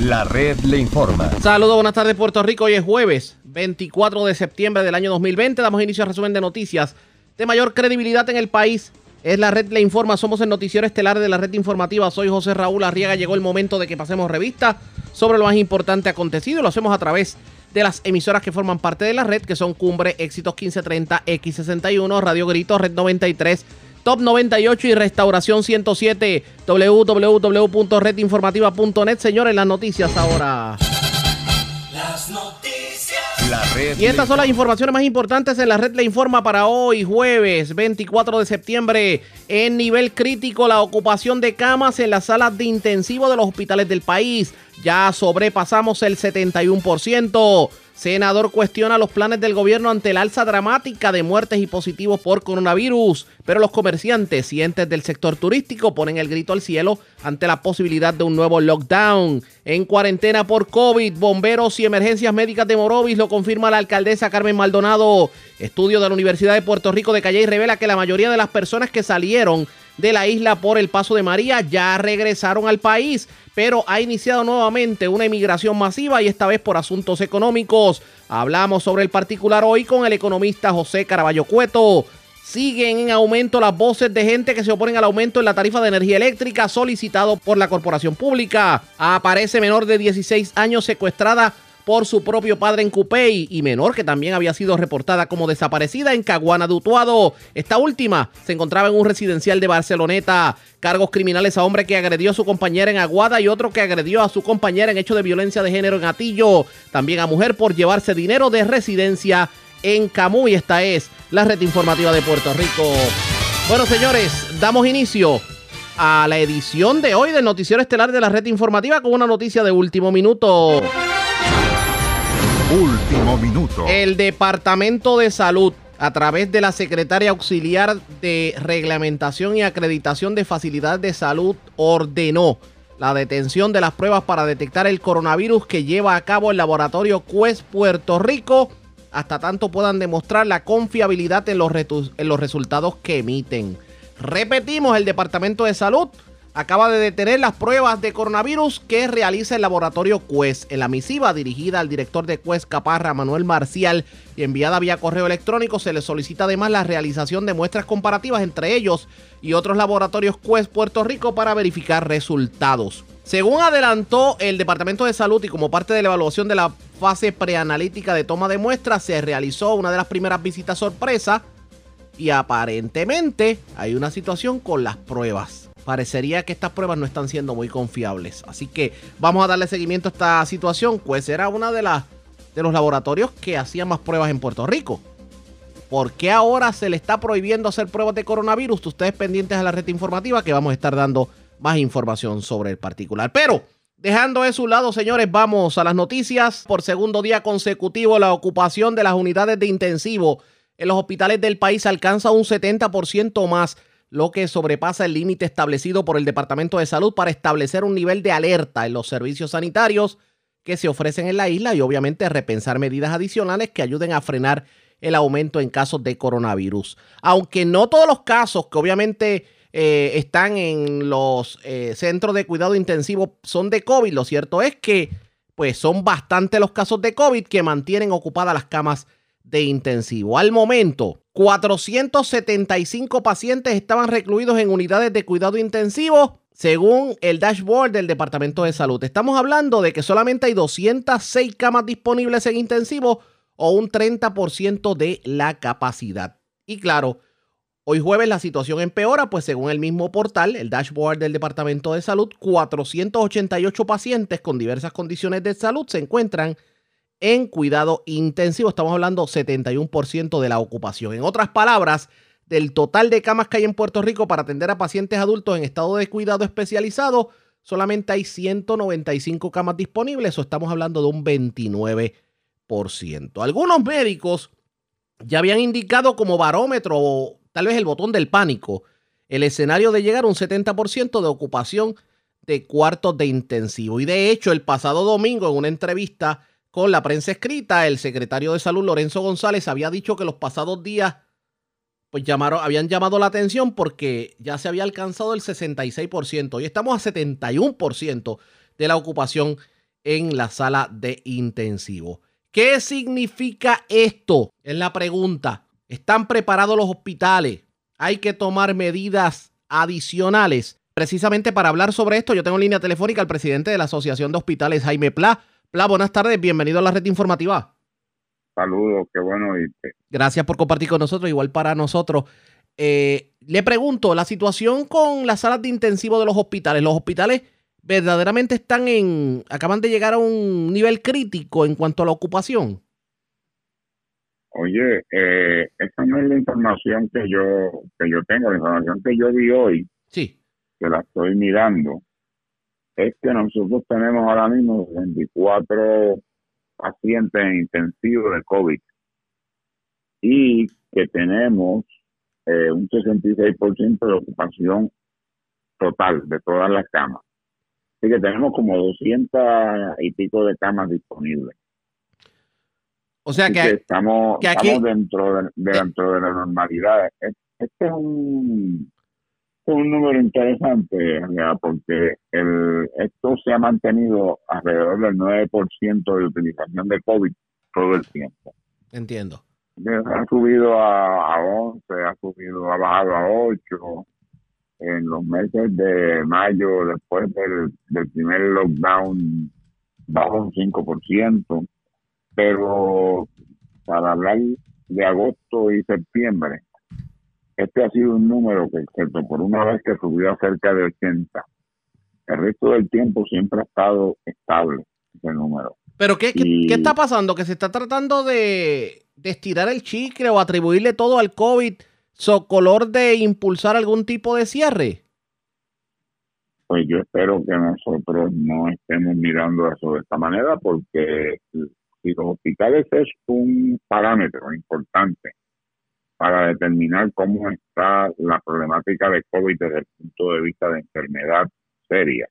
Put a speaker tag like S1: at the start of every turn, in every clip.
S1: La red le informa.
S2: Saludos, buenas tardes Puerto Rico. Hoy es jueves 24 de septiembre del año 2020. Damos inicio al resumen de noticias de mayor credibilidad en el país. Es la red le informa. Somos el noticiero estelar de la red informativa. Soy José Raúl Arriaga. Llegó el momento de que pasemos revista sobre lo más importante acontecido. Lo hacemos a través de las emisoras que forman parte de la red, que son Cumbre, Éxitos 1530, X61, Radio Grito, Red 93. Top 98 y Restauración 107, www.redinformativa.net. Señores, las noticias ahora.
S3: Las noticias.
S1: La red
S2: Y estas son las informaciones más importantes en la red Le Informa para hoy, jueves 24 de septiembre. En nivel crítico, la ocupación de camas en las salas de intensivo de los hospitales del país. Ya sobrepasamos el 71%. Senador cuestiona los planes del gobierno ante el alza dramática de muertes y positivos por coronavirus. Pero los comerciantes y entes del sector turístico ponen el grito al cielo ante la posibilidad de un nuevo lockdown. En cuarentena por COVID, bomberos y emergencias médicas de Morovis lo confirma la alcaldesa Carmen Maldonado. Estudio de la Universidad de Puerto Rico de Calle revela que la mayoría de las personas que salieron de la isla por el paso de María ya regresaron al país, pero ha iniciado nuevamente una emigración masiva y esta vez por asuntos económicos. Hablamos sobre el particular hoy con el economista José Caraballo Cueto. Siguen en aumento las voces de gente que se oponen al aumento en la tarifa de energía eléctrica solicitado por la corporación pública. Aparece menor de 16 años secuestrada por su propio padre en Cupey y menor que también había sido reportada como desaparecida en Caguana de Utuado. Esta última se encontraba en un residencial de Barceloneta. Cargos criminales a hombre que agredió a su compañera en Aguada y otro que agredió a su compañera en hecho de violencia de género en Atillo. También a mujer por llevarse dinero de residencia en Camuy. Esta es la red informativa de Puerto Rico. Bueno, señores, damos inicio a la edición de hoy del Noticiero Estelar de la red informativa con una noticia de último minuto.
S1: Último minuto.
S2: El Departamento de Salud, a través de la Secretaria Auxiliar de Reglamentación y Acreditación de Facilidades de Salud, ordenó la detención de las pruebas para detectar el coronavirus que lleva a cabo el laboratorio Quest Puerto Rico hasta tanto puedan demostrar la confiabilidad en los, retu- en los resultados que emiten. Repetimos, el Departamento de Salud acaba de detener las pruebas de coronavirus que realiza el laboratorio Quest. En la misiva dirigida al director de Quest Caparra, Manuel Marcial, y enviada vía correo electrónico, se le solicita además la realización de muestras comparativas entre ellos y otros laboratorios Quest Puerto Rico para verificar resultados. Según adelantó el Departamento de Salud y como parte de la evaluación de la fase preanalítica de toma de muestras, se realizó una de las primeras visitas sorpresa y aparentemente hay una situación con las pruebas. Parecería que estas pruebas no están siendo muy confiables. Así que vamos a darle seguimiento a esta situación. Pues era una de las de los laboratorios que hacían más pruebas en Puerto Rico. ¿Por qué ahora se le está prohibiendo hacer pruebas de coronavirus? Ustedes pendientes a la red informativa que vamos a estar dando más información sobre el particular. Pero dejando eso a un lado, señores, vamos a las noticias. Por segundo día consecutivo, la ocupación de las unidades de intensivo en los hospitales del país alcanza un 70% más, lo que sobrepasa el límite establecido por el Departamento de Salud para establecer un nivel de alerta en los servicios sanitarios que se ofrecen en la isla y obviamente repensar medidas adicionales que ayuden a frenar el aumento en casos de coronavirus. Aunque no todos los casos que obviamente eh, están en los eh, centros de cuidado intensivo son de COVID, lo cierto es que pues son bastante los casos de COVID que mantienen ocupadas las camas de intensivo. Al momento, 475 pacientes estaban recluidos en unidades de cuidado intensivo, según el dashboard del Departamento de Salud. Estamos hablando de que solamente hay 206 camas disponibles en intensivo o un 30% de la capacidad. Y claro, hoy jueves la situación empeora, pues según el mismo portal, el dashboard del Departamento de Salud, 488 pacientes con diversas condiciones de salud se encuentran en cuidado intensivo. Estamos hablando 71% de la ocupación. En otras palabras, del total de camas que hay en Puerto Rico para atender a pacientes adultos en estado de cuidado especializado, solamente hay 195 camas disponibles, o estamos hablando de un 29%. Algunos médicos ya habían indicado como barómetro o tal vez el botón del pánico el escenario de llegar a un 70% de ocupación de cuartos de intensivo. Y de hecho, el pasado domingo en una entrevista con la prensa escrita, el secretario de Salud, Lorenzo González, había dicho que los pasados días pues llamaron, habían llamado la atención porque ya se había alcanzado el 66%. Hoy estamos a 71% de la ocupación en la sala de intensivo. ¿Qué significa esto? Es la pregunta. ¿Están preparados los hospitales? ¿Hay que tomar medidas adicionales? Precisamente para hablar sobre esto, yo tengo en línea telefónica al presidente de la Asociación de Hospitales, Jaime Pla. Pla, buenas tardes, bienvenido a la red informativa.
S4: Saludos, qué bueno irte.
S2: Gracias por compartir con nosotros, igual para nosotros. Eh, le pregunto, la situación con las salas de intensivo de los hospitales, los hospitales verdaderamente están en, acaban de llegar a un nivel crítico en cuanto a la ocupación.
S4: Oye, eh, esa no es la información que yo que yo tengo, la información que yo vi hoy,
S2: Sí,
S4: que la estoy mirando, es que nosotros tenemos ahora mismo 24 pacientes en intensivo de COVID y que tenemos eh, un 66% de ocupación total de todas las camas. Así que tenemos como 200 y pico de camas disponibles.
S2: o sea que,
S4: que estamos,
S2: que aquí-
S4: estamos dentro, de, de- dentro de la normalidad. Es- Este es un, es un número interesante, porque el, esto se ha mantenido alrededor del 9% de utilización de COVID todo el tiempo.
S2: entiendo.
S4: Ha subido a, a 11, ha subido, ha bajado a 8. En los meses de mayo, después del, del primer lockdown, bajó un 5%. Pero para hablar de agosto y septiembre, este ha sido un número que, excepto por una vez que subió a cerca de 80, el resto del tiempo siempre ha estado estable ese número.
S2: Pero ¿qué, qué,
S4: Y-
S2: qué está pasando? ¿Que se está tratando de, de estirar el chicle o atribuirle todo al COVID socolor de impulsar algún tipo de cierre?
S4: Pues yo espero que nosotros no estemos mirando eso de esta manera porque si los hospitales es un parámetro importante para determinar cómo está la problemática de COVID desde el punto de vista de enfermedad seria.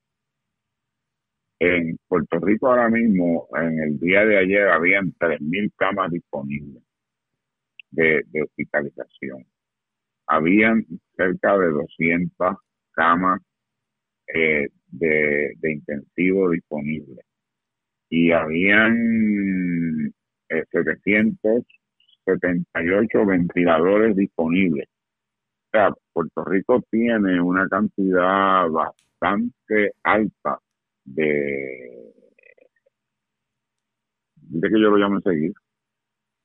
S4: En Puerto Rico ahora mismo, en el día de ayer, habían 3.000 camas disponibles de, hospitalización. Habían cerca de 200 camas eh, de, de intensivo disponible. Y habían eh, 778 ventiladores disponibles. O sea, Puerto Rico tiene una cantidad bastante alta de, de que yo lo llamo seguir,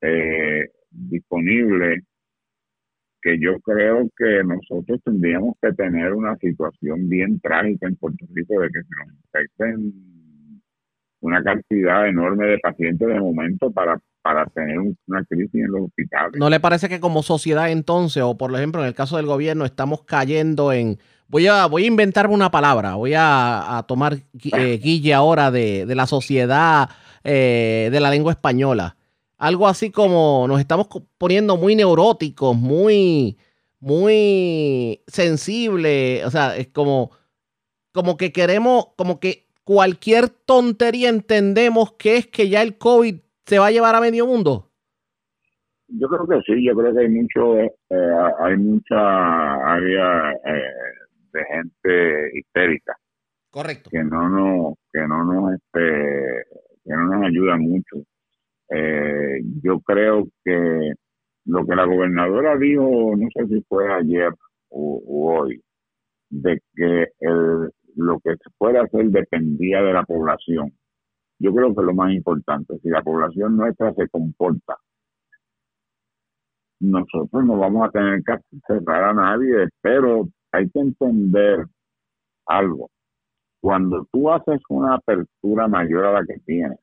S4: eh, disponible que yo creo que nosotros tendríamos que tener una situación bien trágica en Puerto Rico de que se nos infecten una cantidad enorme de pacientes de momento para, para tener un- una crisis en los hospitales.
S2: ¿No le parece que como sociedad entonces, o por ejemplo en el caso del gobierno, estamos cayendo en... Voy a, voy a inventarme una palabra, voy a, a tomar eh, guille ahora de, de la sociedad eh, de la lengua española. Algo así como nos estamos poniendo muy neuróticos, muy, muy sensibles, o sea, es como, como que queremos, como que cualquier tontería entendemos que es que ya el COVID se va a llevar a medio mundo.
S4: Yo creo que sí, yo creo que hay mucho, eh, hay mucha área eh, de gente histérica
S2: Correcto.
S4: que no nos, que no nos, este, que no nos ayuda mucho. Eh, yo creo que lo que la gobernadora dijo, no sé si fue ayer o, o hoy, de que el, lo que se puede hacer dependía de la población. Yo creo que lo más importante, si la población nuestra se comporta, nosotros no vamos a tener que cerrar a nadie, pero hay que entender algo. Cuando tú haces una apertura mayor a la que tienes,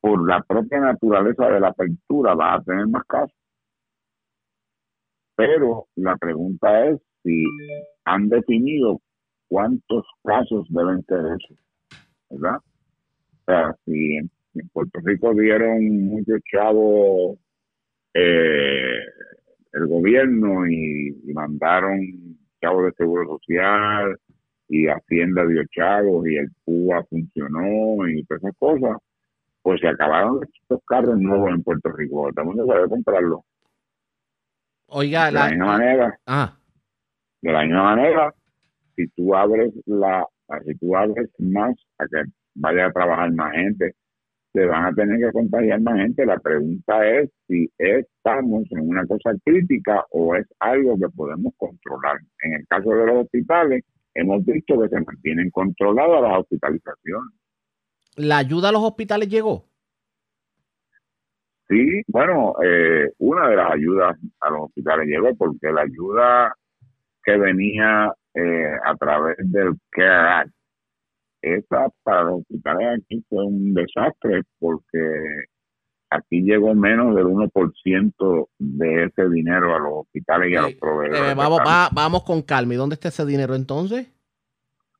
S4: por la propia naturaleza de la apertura vas a tener más casos. Pero la pregunta es si han definido cuántos casos deben ser esos, ¿verdad? O sea, si en, en Puerto Rico dieron muchos chavos eh, el gobierno y, y mandaron chavos de seguro social y Hacienda dio chavos y el PUA funcionó y todas esas cosas, pues se acabaron estos carros nuevos en Puerto Rico. El mundo sabe comprarlos.
S2: Oiga,
S4: De la
S2: la,
S4: misma manera,
S2: ah,
S4: de la misma manera, si tú abres la Así tú abres más a que vaya a trabajar más gente, se van a tener que contagiar más gente. La pregunta es si estamos en una cosa crítica o es algo que podemos controlar. En el caso de los hospitales, hemos visto que se mantienen controladas las hospitalizaciones.
S2: ¿La ayuda a los hospitales llegó?
S4: Sí, bueno, eh, una de las ayudas a los hospitales llegó porque la ayuda que venía eh, a través del CARE Act, esa para los hospitales aquí fue un desastre porque aquí llegó menos del 1% de ese dinero a los hospitales y a los proveedores.
S2: Eh, vamos, va, vamos con calma. ¿Y dónde está ese dinero entonces?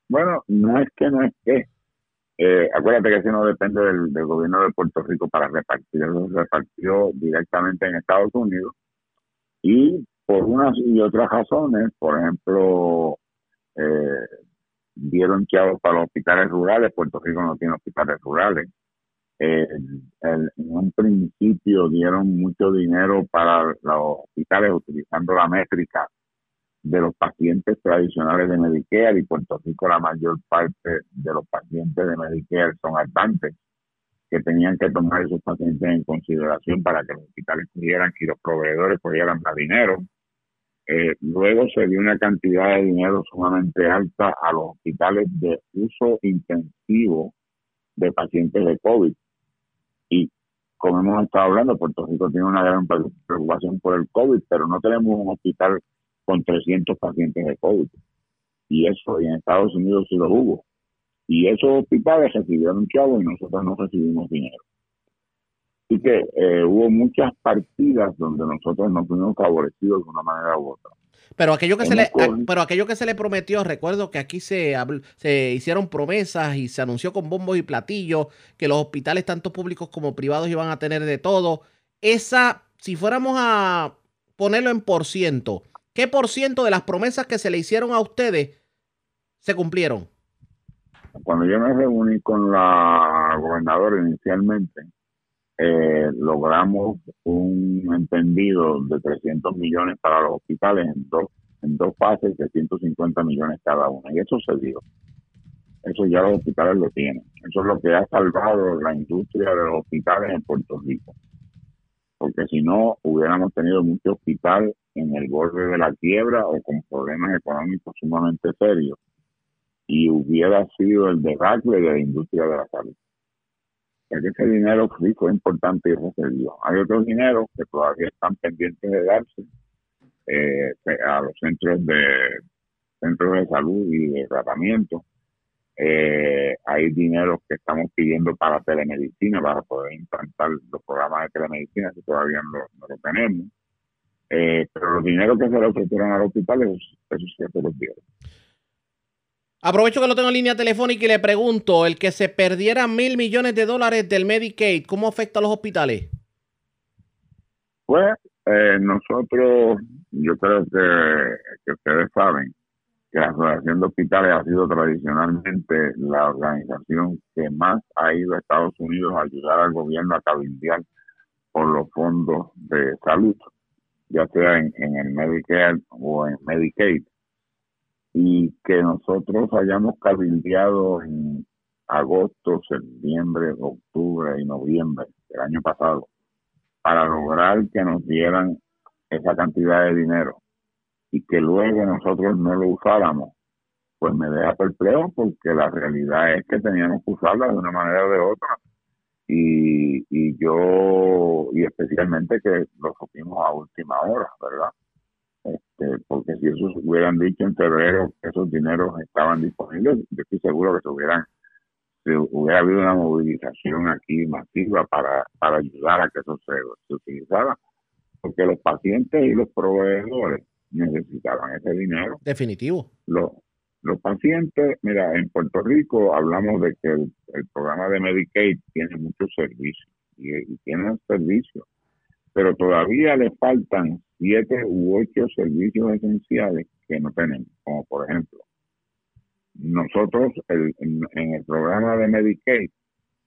S4: Bueno, no es que no es que. Eh, acuérdate que si no depende del, gobierno de Puerto Rico para repartir. Eso se repartió directamente en Estados Unidos. Y por unas y otras razones, por ejemplo, eh, dieron chavos para los hospitales rurales. Puerto Rico no tiene hospitales rurales. Eh, en un principio dieron mucho dinero para los hospitales utilizando la métrica de los pacientes tradicionales de Medicare y Puerto Rico la mayor parte de los pacientes de Medicare son altantes que tenían que tomar esos pacientes en consideración para que los hospitales pudieran y los proveedores pudieran dar dinero. Eh, luego se dio una cantidad de dinero sumamente alta a los hospitales de uso intensivo de pacientes de COVID. Y como hemos estado hablando, Puerto Rico tiene una gran preocupación por el COVID, pero no tenemos un hospital con 300 pacientes de COVID. Y eso y en Estados Unidos sí lo hubo. Y esos hospitales recibieron chavo y nosotros no recibimos dinero. Así que eh, hubo muchas partidas donde nosotros nos fuimos favorecidos de una manera u otra.
S2: Pero aquello que se le, pero aquello que se le prometió, recuerdo que aquí se, se hicieron promesas y se anunció con bombos y platillos que los hospitales, tanto públicos como privados, iban a tener de todo. Esa, si fuéramos a ponerlo en por ciento, ¿qué por ciento de las promesas que se le hicieron a ustedes se cumplieron?
S4: Cuando yo me reuní con la gobernadora inicialmente, eh, logramos un entendido de 300 millones para los hospitales en dos, en dos fases de 150 millones cada una. Y eso se dio. Eso ya los hospitales lo tienen. Eso es lo que ha salvado la industria de los hospitales en Puerto Rico. Porque si no, hubiéramos tenido mucho hospital en el borde de la quiebra o con problemas económicos sumamente serios. Y hubiera sido el debacle de la industria de la salud que ese dinero sí fue importante y recibió. Hay otros dineros que todavía están pendientes de darse eh, a los centros de centros de salud y de tratamiento. Eh, hay dinero que estamos pidiendo para telemedicina, para poder implantar los programas de telemedicina, que todavía no, lo tenemos. Eh, pero los dineros que se le ofrecieron a los hospitales, eso sí se los dieron.
S2: Aprovecho que lo tengo en línea telefónica y le pregunto, el que se perdiera mil millones de dólares del Medicaid, ¿cómo afecta a los hospitales?
S4: Pues eh, nosotros, yo creo que, ustedes saben que la Asociación de Hospitales ha sido tradicionalmente la organización que más ha ido a Estados Unidos a ayudar al gobierno a cabildear por los fondos de salud, ya sea en, en el Medicare o en Medicaid y que nosotros hayamos cabildeado en agosto, septiembre, octubre y noviembre del año pasado para lograr que nos dieran esa cantidad de dinero y que luego nosotros no lo usáramos, pues me deja perplejo porque la realidad es que teníamos que usarla de una manera o de otra y, y yo, y especialmente que lo supimos a última hora, ¿verdad? Este, porque si esos hubieran dicho en febrero que esos dineros estaban disponibles, yo estoy seguro que se hubieran se hubiera habido una movilización aquí masiva para, para ayudar a que eso se, se utilizara, porque los pacientes y los proveedores necesitaban ese dinero.
S2: Definitivo.
S4: Los, los pacientes, mira, en Puerto Rico hablamos de que el, programa de Medicaid tiene muchos servicios y, y tiene servicios, pero todavía le faltan siete u ocho servicios esenciales que no tenemos, como por ejemplo, nosotros en, el programa de Medicaid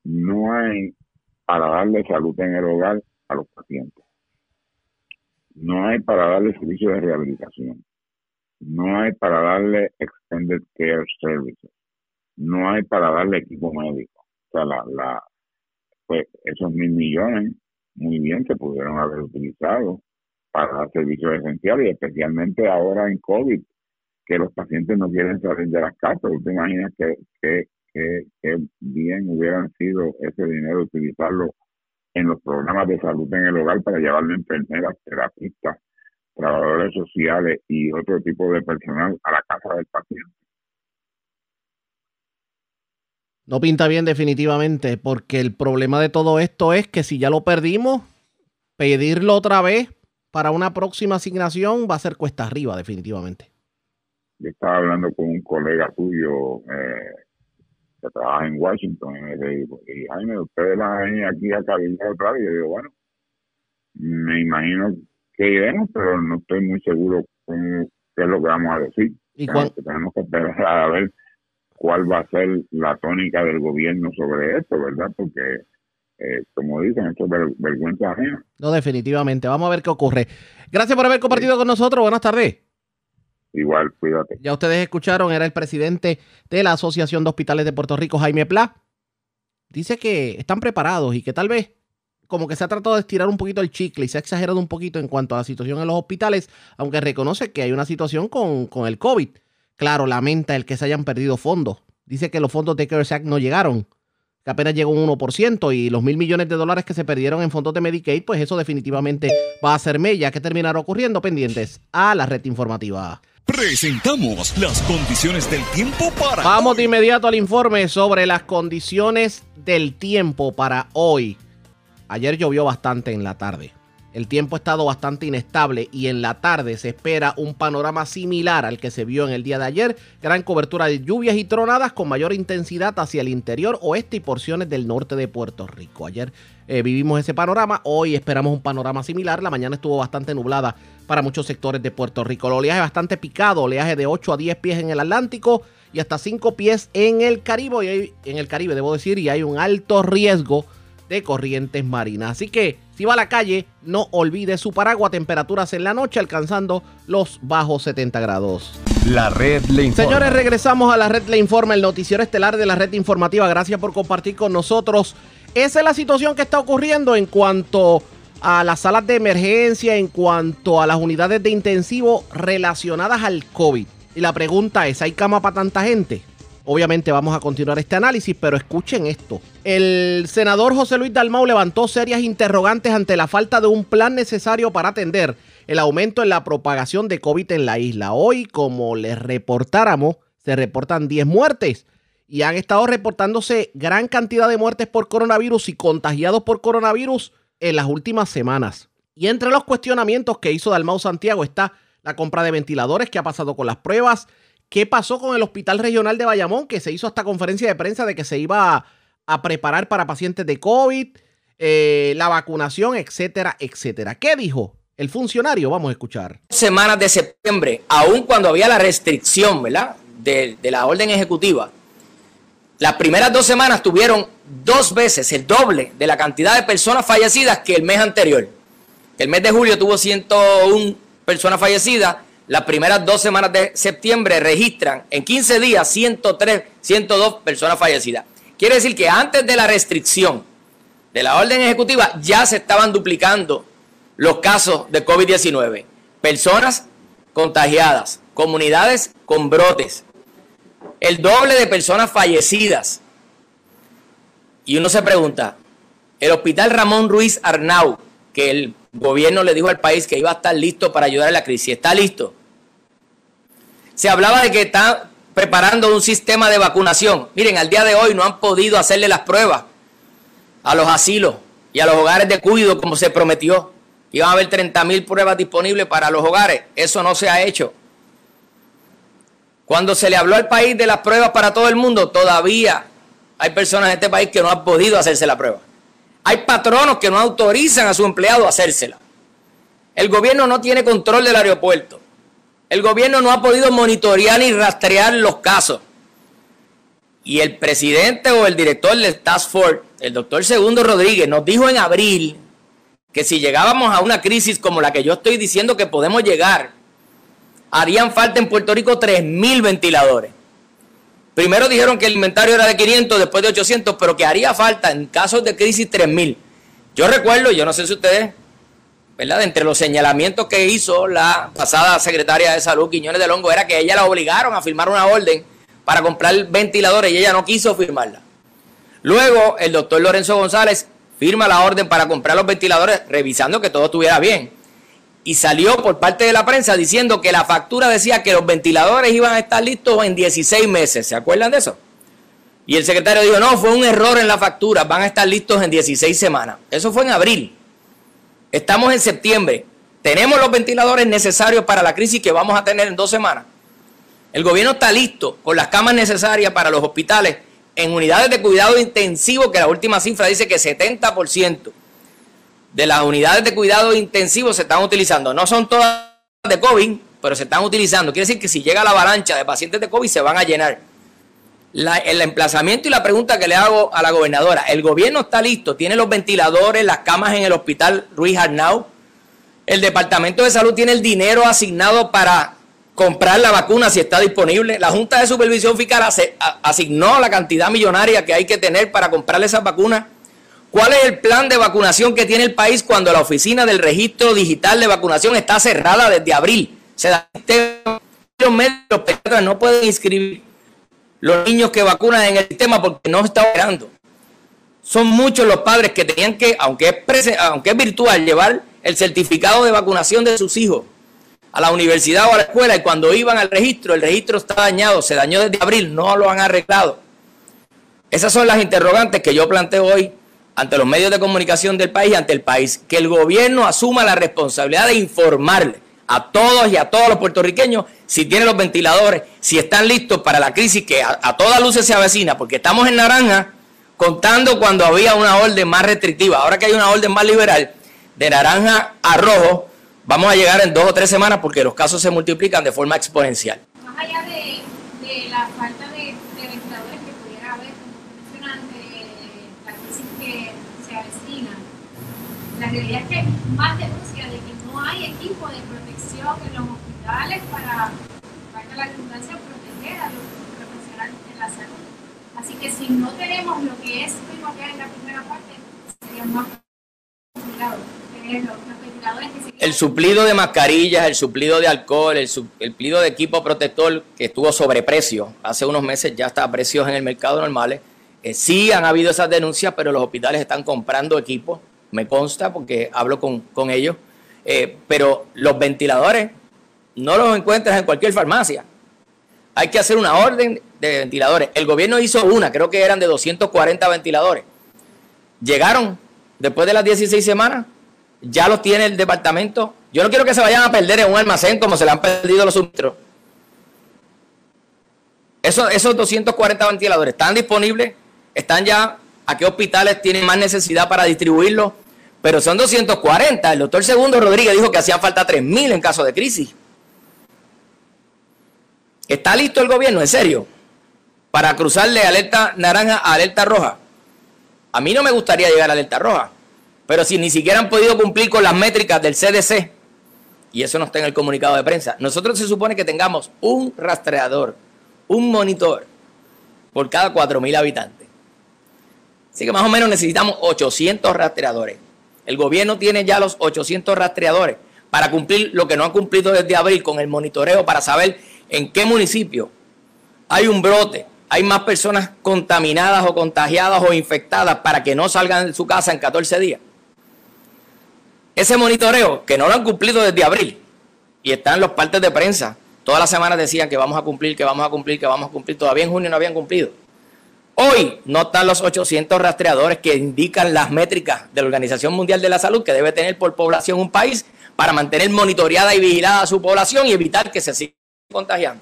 S4: no hay para darle salud en el hogar a los pacientes. No hay para darle servicios de rehabilitación. No hay para darle extended care services. no hay para darle equipo médico. O sea, la, la, pues esos mil millones muy bien se pudieron haber utilizado para servicios esenciales y especialmente ahora en COVID, que los pacientes no quieren salir de las casas. ¿Usted imagina que, que, que, bien hubieran sido ese dinero utilizarlo en los programas de salud en el hogar para llevarle enfermeras, terapistas, trabajadores sociales y otro tipo de personal a la casa del paciente?
S2: No pinta bien definitivamente, porque el problema de todo esto es que si ya lo perdimos, pedirlo otra vez para una próxima asignación va a ser cuesta arriba definitivamente.
S4: Yo estaba hablando con un colega tuyo eh, que trabaja en Washington y me dijo, y Jaime, ustedes van a venir aquí a cabildear otra vez. Y yo digo, bueno, me imagino que iremos, pero no estoy muy seguro con qué es lo que vamos a decir. ¿Y tenemos que esperar a ver cuál va a ser la tónica del gobierno sobre esto, ¿verdad? Porque, eh, como dicen, esto es vergüenza ajena.
S2: No, definitivamente. Vamos a ver qué ocurre. Gracias por haber compartido con nosotros. Buenas tardes.
S4: Igual, cuídate.
S2: Ya ustedes escucharon, era el presidente de la Asociación de Hospitales de Puerto Rico, Jaime Pla. Dice que están preparados y que tal vez como que se ha tratado de estirar un poquito el chicle y se ha exagerado un poquito en cuanto a la situación en los hospitales, aunque reconoce que hay una situación con, con el COVID. Claro, lamenta el que se hayan perdido fondos. Dice que los fondos de CARES Act no llegaron, que apenas llegó un 1% y los mil millones de dólares que se perdieron en fondos de Medicaid, pues eso definitivamente va a ser mella. ¿Qué terminará ocurriendo? Pendientes a la red informativa.
S5: Presentamos las condiciones del tiempo para.
S2: Vamos de inmediato al informe sobre las condiciones del tiempo para hoy. Ayer llovió bastante en la tarde. El tiempo ha estado bastante inestable y en la tarde se espera un panorama similar al que se vio en el día de ayer. Gran cobertura de lluvias y tronadas con mayor intensidad hacia el interior oeste y porciones del norte de Puerto Rico. Ayer eh, vivimos ese panorama, hoy esperamos un panorama similar. La mañana estuvo bastante nublada para muchos sectores de Puerto Rico. El oleaje bastante picado, oleaje de 8 a 10 pies en el Atlántico y hasta 5 pies en el Caribe, y en el Caribe debo decir, y hay un alto riesgo de corrientes marinas. Así que si va a la calle, no olvide su paraguas. Temperaturas en la noche alcanzando los bajos 70 grados.
S1: La red le informa.
S2: Señores, regresamos a la red le informa, el noticiero estelar de la red informativa. Gracias por compartir con nosotros. Esa es la situación que está ocurriendo en cuanto a las salas de emergencia, en cuanto a las unidades de intensivo relacionadas al COVID. Y la pregunta es, ¿hay cama para tanta gente? Obviamente vamos a continuar este análisis, pero escuchen esto. El senador José Luis Dalmau levantó serias interrogantes ante la falta de un plan necesario para atender el aumento en la propagación de COVID en la isla. Hoy, como les reportáramos, se reportan 10 muertes y han estado reportándose gran cantidad de muertes por coronavirus y contagiados por coronavirus en las últimas semanas. Y entre los cuestionamientos que hizo Dalmau Santiago está la compra de ventiladores, qué ha pasado con las pruebas, ¿Qué pasó con el Hospital Regional de Bayamón? Que se hizo hasta conferencia de prensa de que se iba a, preparar para pacientes de COVID, eh, la vacunación, etcétera, etcétera. ¿Qué dijo el funcionario? Vamos a escuchar.
S6: Semanas de septiembre, aun cuando había la restricción, ¿verdad? De, de la orden ejecutiva. Las primeras dos semanas tuvieron dos veces el doble de la cantidad de personas fallecidas que el mes anterior. El mes de julio tuvo 101 personas fallecidas las primeras dos semanas de septiembre registran en 15 días 103, 102 personas fallecidas. Quiere decir que antes de la restricción de la orden ejecutiva ya se estaban duplicando los casos de COVID-19. Personas contagiadas, comunidades con brotes, el doble de personas fallecidas. Y uno se pregunta, el hospital Ramón Ruiz Arnau, que el gobierno le dijo al país que iba a estar listo para ayudar a la crisis. ¿Está listo? Se hablaba de que está preparando un sistema de vacunación. Miren, al día de hoy no han podido hacerle las pruebas a los asilos y a los hogares de cuidado como se prometió. Iban a haber 30 mil pruebas disponibles para los hogares. Eso no se ha hecho. Cuando se le habló al país de las pruebas para todo el mundo, todavía hay personas en este país que no han podido hacerse la prueba. Hay patronos que no autorizan a su empleado a hacérsela. El gobierno no tiene control del aeropuerto. El gobierno no ha podido monitorear ni rastrear los casos. Y el presidente o el director del Task Force, el doctor Segundo Rodríguez, nos dijo en abril que si llegábamos a una crisis como la que yo estoy diciendo que podemos llegar, harían falta en Puerto Rico 3.000 ventiladores. Primero dijeron que el inventario era de 500, después de 800, pero que haría falta en casos de crisis 3000. Yo recuerdo, yo no sé si ustedes, ¿verdad? Entre los señalamientos que hizo la pasada secretaria de Salud, Quiñones de Longo, era que ella la obligaron a firmar una orden para comprar ventiladores y ella no quiso firmarla. Luego, el doctor Lorenzo González firma la orden para comprar los ventiladores, revisando que todo estuviera bien. Y salió por parte de la prensa diciendo que la factura decía que los ventiladores iban a estar listos en 16 meses. ¿Se acuerdan de eso? Y el secretario dijo, no, fue un error en la factura, van a estar listos en 16 semanas. Eso fue en abril. Estamos en septiembre. Tenemos los ventiladores necesarios para la crisis que vamos a tener en dos semanas. El gobierno está listo con las camas necesarias para los hospitales en unidades de cuidado intensivo, que la última cifra dice que 70% de las unidades de cuidado intensivo se están utilizando. No son todas de COVID, pero se están utilizando. Quiere decir que si llega la avalancha de pacientes de COVID se van a llenar. el emplazamiento y la pregunta que le hago a la gobernadora, el gobierno está listo, tiene los ventiladores, las camas en el hospital Ruiz Arnau, el Departamento de Salud tiene el dinero asignado para comprar la vacuna si está disponible. La Junta de Supervisión Fiscal asignó la cantidad millonaria que hay que tener para comprar esas vacunas. ¿Cuál es el plan de vacunación que tiene el país cuando la oficina del registro digital de vacunación está cerrada desde abril? Se da los medios no pueden inscribir los niños que vacunan en el sistema porque no está operando. Son muchos los padres que tenían que, aunque es virtual, llevar el certificado de vacunación de sus hijos a la universidad o a la escuela y cuando iban al registro, el registro está dañado, se dañó desde abril, no lo han arreglado. Esas son las interrogantes que yo planteo hoy ante los medios de comunicación del país y ante el país. Que el gobierno asuma la responsabilidad de informarle a todos y a todos los puertorriqueños si tienen los ventiladores, si están listos para la crisis que a, a todas luces se avecina, porque estamos en naranja contando cuando había una orden más restrictiva. Ahora que hay una orden más liberal, de naranja a rojo, vamos a llegar en dos o tres semanas porque los casos se multiplican de forma exponencial.
S7: Más allá de, de la falta de, de, ventiladores que pudiera haber, como mencionaste, la crisis que se avecina, la realidad es que más denuncia de que no hay equipo de protección en los hospitales para, para la redundancia, proteger a los profesionales de la salud. Así que si no tenemos lo que es primordial en la primera parte, sería más complicado tenerlo
S6: el suplido de mascarillas, el suplido de alcohol, el, suplido de equipo protector que estuvo sobreprecio hace unos meses, ya está a precios en el mercado normales. Eh, sí han habido esas denuncias, pero los hospitales están comprando equipos, me consta porque hablo con, con ellos. Eh, pero los ventiladores no los encuentras en cualquier farmacia. Hay que hacer una orden de ventiladores. El gobierno hizo una, creo que eran de 240 ventiladores. Llegaron después de las 16 semanas ya los tiene el departamento. Yo no quiero que se vayan a perder en un almacén como se le han perdido los suministros. Esos, esos 240 ventiladores están disponibles, están ya a qué hospitales tienen más necesidad para distribuirlos, pero son 240. El doctor Segundo Rodríguez dijo que hacían falta 3.000 en caso de crisis. ¿Está listo el gobierno, en serio, para cruzarle alerta naranja a alerta roja? A mí no me gustaría llegar a alerta roja. Pero si ni siquiera han podido cumplir con las métricas del CDC, y eso no está en el comunicado de prensa, nosotros se supone que tengamos un rastreador, un monitor por cada 4.000 habitantes. Así que más o menos necesitamos 800 rastreadores. El gobierno tiene ya los 800 rastreadores para cumplir lo que no han cumplido desde abril con el monitoreo para saber en qué municipio hay un brote, hay más personas contaminadas o contagiadas o infectadas para que no salgan de su casa en 14 días ese monitoreo que no lo han cumplido desde abril y están los partes de prensa. Todas las semanas decían que vamos a cumplir, que vamos a cumplir, que vamos a cumplir. Todavía en junio no habían cumplido. Hoy no están los 800 rastreadores que indican las métricas de la Organización Mundial de la Salud que debe tener por población un país para mantener monitoreada y vigilada a su población y evitar que se siga contagiando.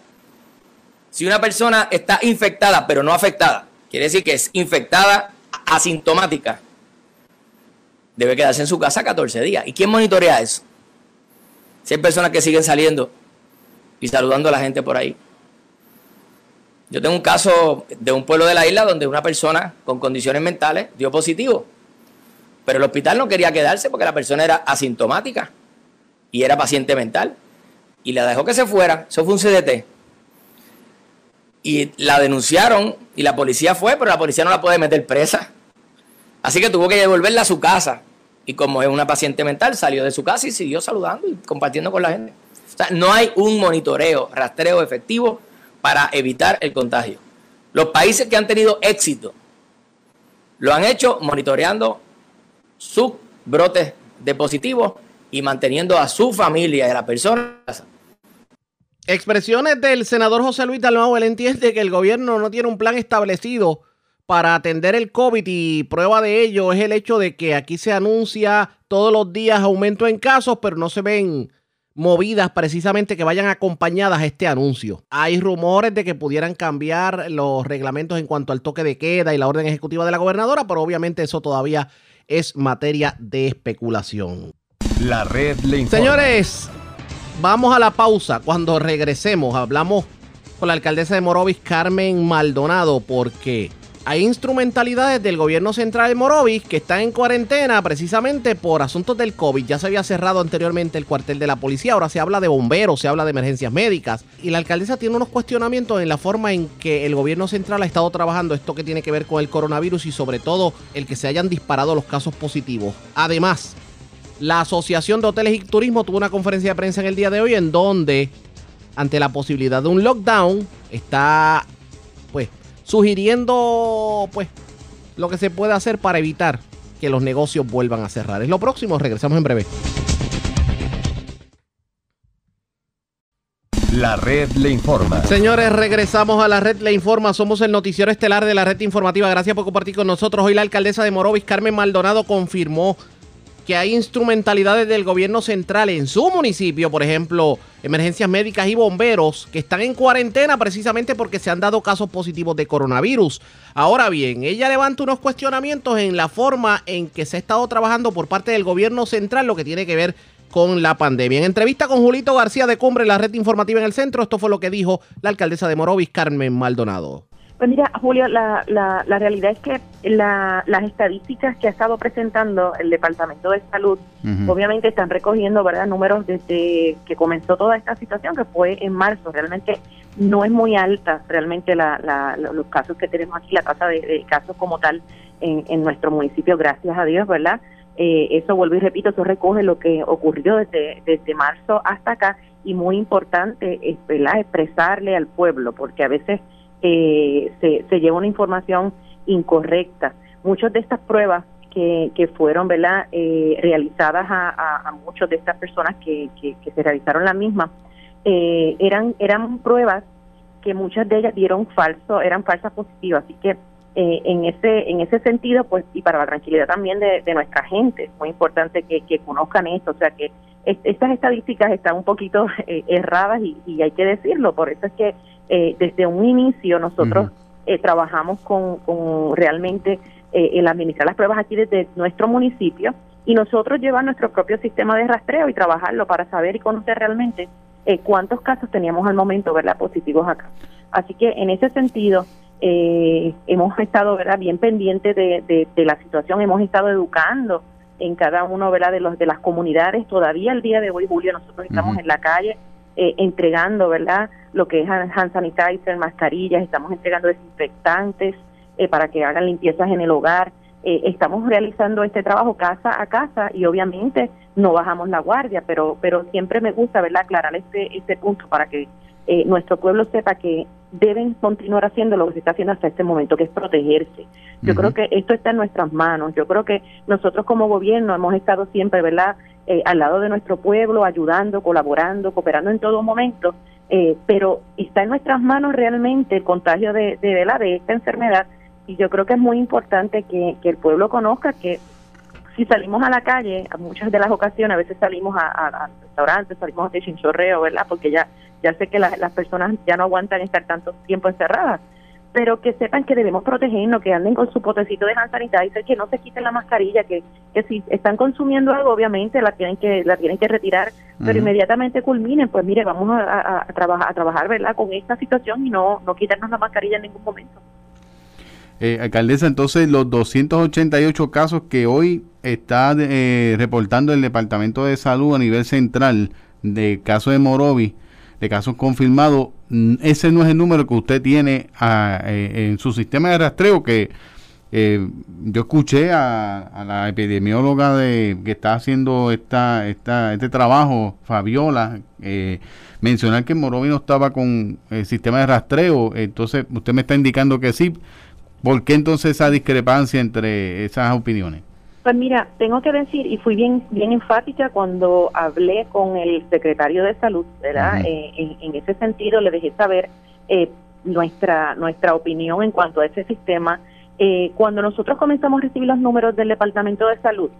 S6: Si una persona está infectada pero no afectada, quiere decir que es infectada asintomática, debe quedarse en su casa 14 días. ¿Y quién monitorea eso? Si hay personas que siguen saliendo y saludando a la gente por ahí. Yo tengo un caso de un pueblo de la isla donde una persona con condiciones mentales dio positivo, pero el hospital no quería quedarse porque la persona era asintomática y era paciente mental y le dejó que se fuera. Eso fue un CDT. y la denunciaron y la policía fue, pero la policía no la puede meter presa. Así que tuvo que devolverla a su casa. Y como es una paciente mental, salió de su casa y siguió saludando y compartiendo con la gente. O sea, no hay un monitoreo, rastreo efectivo para evitar el contagio. Los países que han tenido éxito lo han hecho monitoreando sus brotes de positivos y manteniendo a su familia y a la persona
S2: Expresiones del senador José Luis Dalmau, él entiende que el gobierno no tiene un plan establecido para atender el COVID y prueba de ello es el hecho de que aquí se anuncia todos los días aumento en casos, pero no se ven movidas precisamente que vayan acompañadas a este anuncio. Hay rumores de que pudieran cambiar los reglamentos en cuanto al toque de queda y la orden ejecutiva de la gobernadora, pero obviamente eso todavía es materia de especulación.
S1: La red le informa.
S2: Señores, vamos a la pausa. Cuando regresemos hablamos con la alcaldesa de Morovis, Carmen Maldonado, porque hay instrumentalidades del gobierno central de Morovis que están en cuarentena precisamente por asuntos del COVID. Ya se había cerrado anteriormente el cuartel de la policía, ahora se habla de bomberos, se habla de emergencias médicas. Y la alcaldesa tiene unos cuestionamientos en la forma en que el gobierno central ha estado trabajando esto que tiene que ver con el coronavirus y sobre todo el que se hayan disparado los casos positivos. Además, la Asociación de Hoteles y Turismo tuvo una conferencia de prensa en el día de hoy en donde, ante la posibilidad de un lockdown, está pues sugiriendo pues lo que se puede hacer para evitar que los negocios vuelvan a cerrar. Es lo próximo, regresamos en breve.
S1: La red le informa.
S2: Señores, regresamos a la red Le Informa. Somos el noticiero estelar de la red informativa. Gracias por compartir con nosotros. Hoy la alcaldesa de Morovis, Carmen Maldonado, confirmó que hay instrumentalidades del gobierno central en su municipio, por ejemplo, emergencias médicas y bomberos, que están en cuarentena precisamente porque se han dado casos positivos de coronavirus. Ahora bien, ella levanta unos cuestionamientos en la forma en que se ha estado trabajando por parte del gobierno central, lo que tiene que ver con la pandemia. En entrevista con Julito García de Cumbre, la red informativa en el centro, esto fue lo que dijo la alcaldesa de Morovis, Carmen Maldonado.
S8: Pues mira, Julio, la, la, la realidad es que la- las estadísticas que ha estado presentando el Departamento de Salud, obviamente están recogiendo verdad números desde que comenzó toda esta situación, que fue en marzo. Realmente no es muy alta, realmente la, la- los casos que tenemos aquí, la tasa de, de casos como tal en, en nuestro municipio, gracias a Dios, ¿verdad? Eh, eso vuelvo y repito, eso recoge lo que ocurrió desde, desde marzo hasta acá y muy importante es, ¿verdad? expresarle al pueblo, porque a veces eh, se, lleva una información incorrecta. Muchas de estas pruebas que, que fueron ¿verdad? Eh, realizadas a, a, muchas de estas personas que, que, se realizaron la misma, eh, eran, eran pruebas que muchas de ellas dieron falso, eran falsas positivas. Así que eh, en ese en ese sentido, pues, y para la tranquilidad también de, de nuestra gente, es muy importante que, que conozcan esto, o sea que es- estas estadísticas están un poquito eh, erradas y, y hay que decirlo, por eso es que eh, desde un inicio nosotros eh, trabajamos con, con realmente eh, el administrar las pruebas aquí desde nuestro municipio y nosotros llevar nuestro propio sistema de rastreo y trabajarlo para saber y conocer realmente eh, cuántos casos teníamos al momento, ¿verdad?, positivos acá. Así que en ese sentido eh, hemos estado, ¿verdad?, bien pendientes de, de, de la situación, hemos estado educando en cada uno, ¿verdad?, de los de las comunidades. Todavía el día de hoy, Julio, nosotros estamos en la calle eh, entregando, ¿verdad?, lo que es hand sanitizer, mascarillas, estamos entregando desinfectantes eh, para que hagan limpiezas en el hogar. Eh, estamos realizando este trabajo casa a casa y obviamente no bajamos la guardia, pero pero siempre me gusta, ¿verdad?, aclarar este este punto para que eh, nuestro pueblo sepa que deben continuar haciendo lo que se está haciendo hasta este momento, que es protegerse. Yo creo que esto está en nuestras manos. Yo creo que nosotros como gobierno hemos estado siempre, ¿verdad?, eh, al lado de nuestro pueblo, ayudando, colaborando, cooperando en todo momento, eh, pero está en nuestras manos realmente el contagio de, de, ¿verdad? de esta enfermedad y yo creo que es muy importante que, que el pueblo conozca que si salimos a la calle, a muchas de las ocasiones, a veces salimos a, a- a restaurantes, salimos de chinchorreo, ¿verdad? Porque ya, ya sé que la- las personas ya no aguantan estar tanto tiempo encerradas, pero que sepan que debemos protegernos, que anden con su potecito de hand sanitizer, que no se quiten la mascarilla, que, que si están consumiendo algo, obviamente la tienen que la tienen que retirar, pero inmediatamente culminen, pues mire, vamos a, a- a trabajar, a trabajar, ¿verdad? Con esta situación y no, no quitarnos la mascarilla en ningún momento.
S9: Eh, alcaldesa, entonces los 288 casos que hoy está eh, reportando el Departamento de Salud a nivel central de caso de Morovi, de casos confirmados, ese no es el número que usted tiene ah, eh, en su sistema de rastreo que eh, yo escuché a, la epidemióloga de que está haciendo esta, esta, este trabajo, Fabiola, eh, mencionar que Morovi no estaba con el sistema de rastreo. Entonces, usted me está indicando que sí. ¿Por qué entonces esa discrepancia entre esas opiniones?
S8: Pues mira, tengo que decir, y fui bien bien enfática cuando hablé con el secretario de Salud, ¿verdad? Eh, en, ese sentido le dejé saber eh, nuestra nuestra opinión en cuanto a ese sistema. Eh, cuando nosotros comenzamos a recibir los números del Departamento de Salud,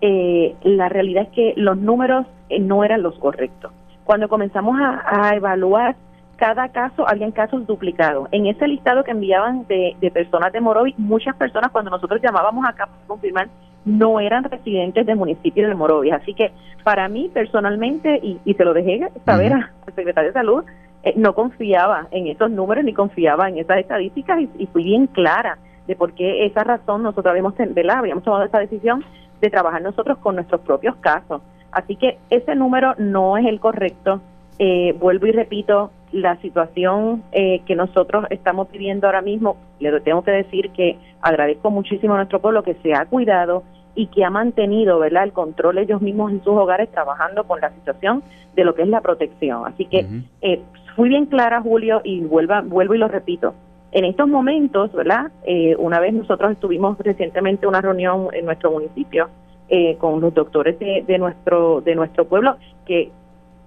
S8: la realidad es que los números no eran los correctos. Cuando comenzamos a, a evaluar cada caso, habían casos duplicados. En ese listado que enviaban de, personas de Morovi, muchas personas cuando nosotros llamábamos acá para confirmar, no eran residentes del municipio de Morovi. Así que para mí personalmente, y, y se lo dejé saber al secretario de Salud, eh, no confiaba en esos números ni confiaba en esas estadísticas y, fui bien clara de por qué esa razón nosotros habíamos, habíamos tomado esa decisión de trabajar nosotros con nuestros propios casos. Así que ese número no es el correcto. Eh, vuelvo y repito, la situación eh, que nosotros estamos viviendo ahora mismo, le tengo que decir que agradezco muchísimo a nuestro pueblo que se ha cuidado y que ha mantenido verdad el control ellos mismos en sus hogares trabajando con la situación de lo que es la protección. Así que eh, fui bien clara, Julio, y vuelva, vuelvo y lo repito. En estos momentos, ¿verdad? Eh, una vez nosotros estuvimos recientemente en una reunión en nuestro municipio eh, con los doctores de, de, nuestro de nuestro pueblo que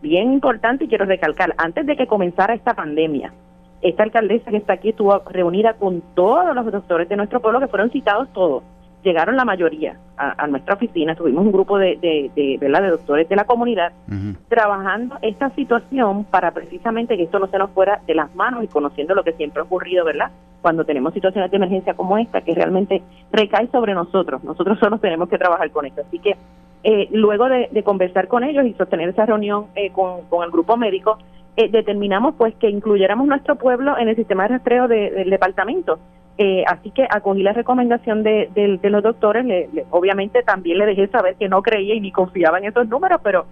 S8: bien importante y quiero recalcar, antes de que comenzara esta pandemia, esta alcaldesa que está aquí estuvo reunida con todos los doctores de nuestro pueblo que fueron citados todos. Llegaron la mayoría a, nuestra oficina, tuvimos un grupo de, de, de, de doctores de la comunidad trabajando esta situación para precisamente que esto no se nos fuera de las manos y conociendo lo que siempre ha ocurrido, ¿verdad? Cuando tenemos situaciones de emergencia como esta, que realmente recae sobre nosotros. Nosotros solo tenemos que trabajar con esto. Así que eh, luego de, conversar con ellos y sostener esa reunión eh, con, el grupo médico, eh, determinamos pues que incluyéramos nuestro pueblo en el sistema de rastreo del departamento. Así que acogí la recomendación de, los doctores, obviamente también le dejé saber que no creía y ni confiaba en esos números, pero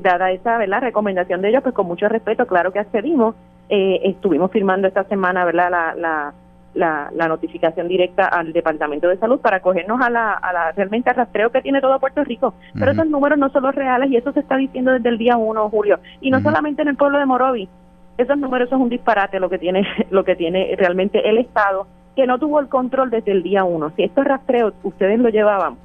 S8: dada esa ¿verdad? recomendación de ellos, pues con mucho respeto, claro que accedimos. estuvimos firmando esta semana ¿verdad? la la, la, notificación directa al Departamento de Salud para cogernos a la, a la realmente al rastreo que tiene todo Puerto Rico. Pero esos números no son los reales y eso se está diciendo desde el día 1 de julio. Y no solamente en el pueblo de Morovi. Esos números son un disparate lo que tiene lo que tiene realmente el Estado, que no tuvo el control desde el día 1. Si estos rastreos ustedes lo llevaban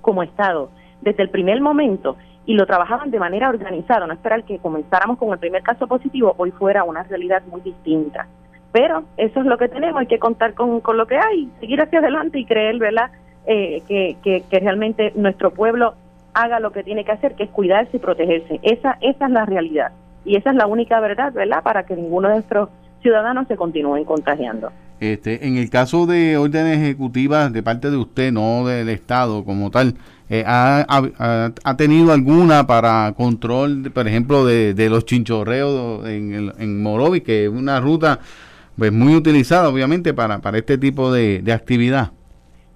S8: como Estado desde el primer momento y lo trabajaban de manera organizada, no esperar que comenzáramos con el primer caso positivo, hoy fuera una realidad muy distinta. Pero eso es lo que tenemos, hay que contar con, con lo que hay, seguir hacia adelante y creer, ¿verdad?, eh, que, que, realmente nuestro pueblo haga lo que tiene que hacer, que es cuidarse y protegerse. Esa, esa es la realidad. Y esa es la única verdad, ¿verdad?, para que ninguno de nuestros ciudadanos se continúen contagiando.
S9: Este, en el caso de órdenes ejecutivas de parte de usted, no del Estado como tal, eh, ha, ha, tenido alguna para control, por ejemplo, de, de los chinchorreos en, en Morovi, que es una ruta pues muy utilizada obviamente para, para este tipo de, actividad.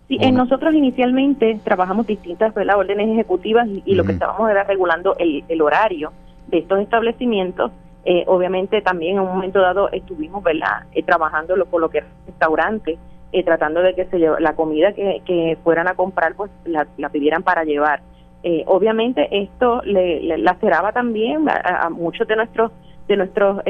S8: Sí, en nosotros inicialmente trabajamos distintas órdenes ejecutivas y, lo que estábamos era regulando el, el horario de estos establecimientos. Eh, obviamente también en un momento dado estuvimos ¿verdad? Eh, trabajando lo, con lo que es restaurante, eh, tratando de que se la comida que, fueran a comprar pues la, pidieran para llevar. obviamente esto le, laceraba también a, a, muchos de nuestros de nuestros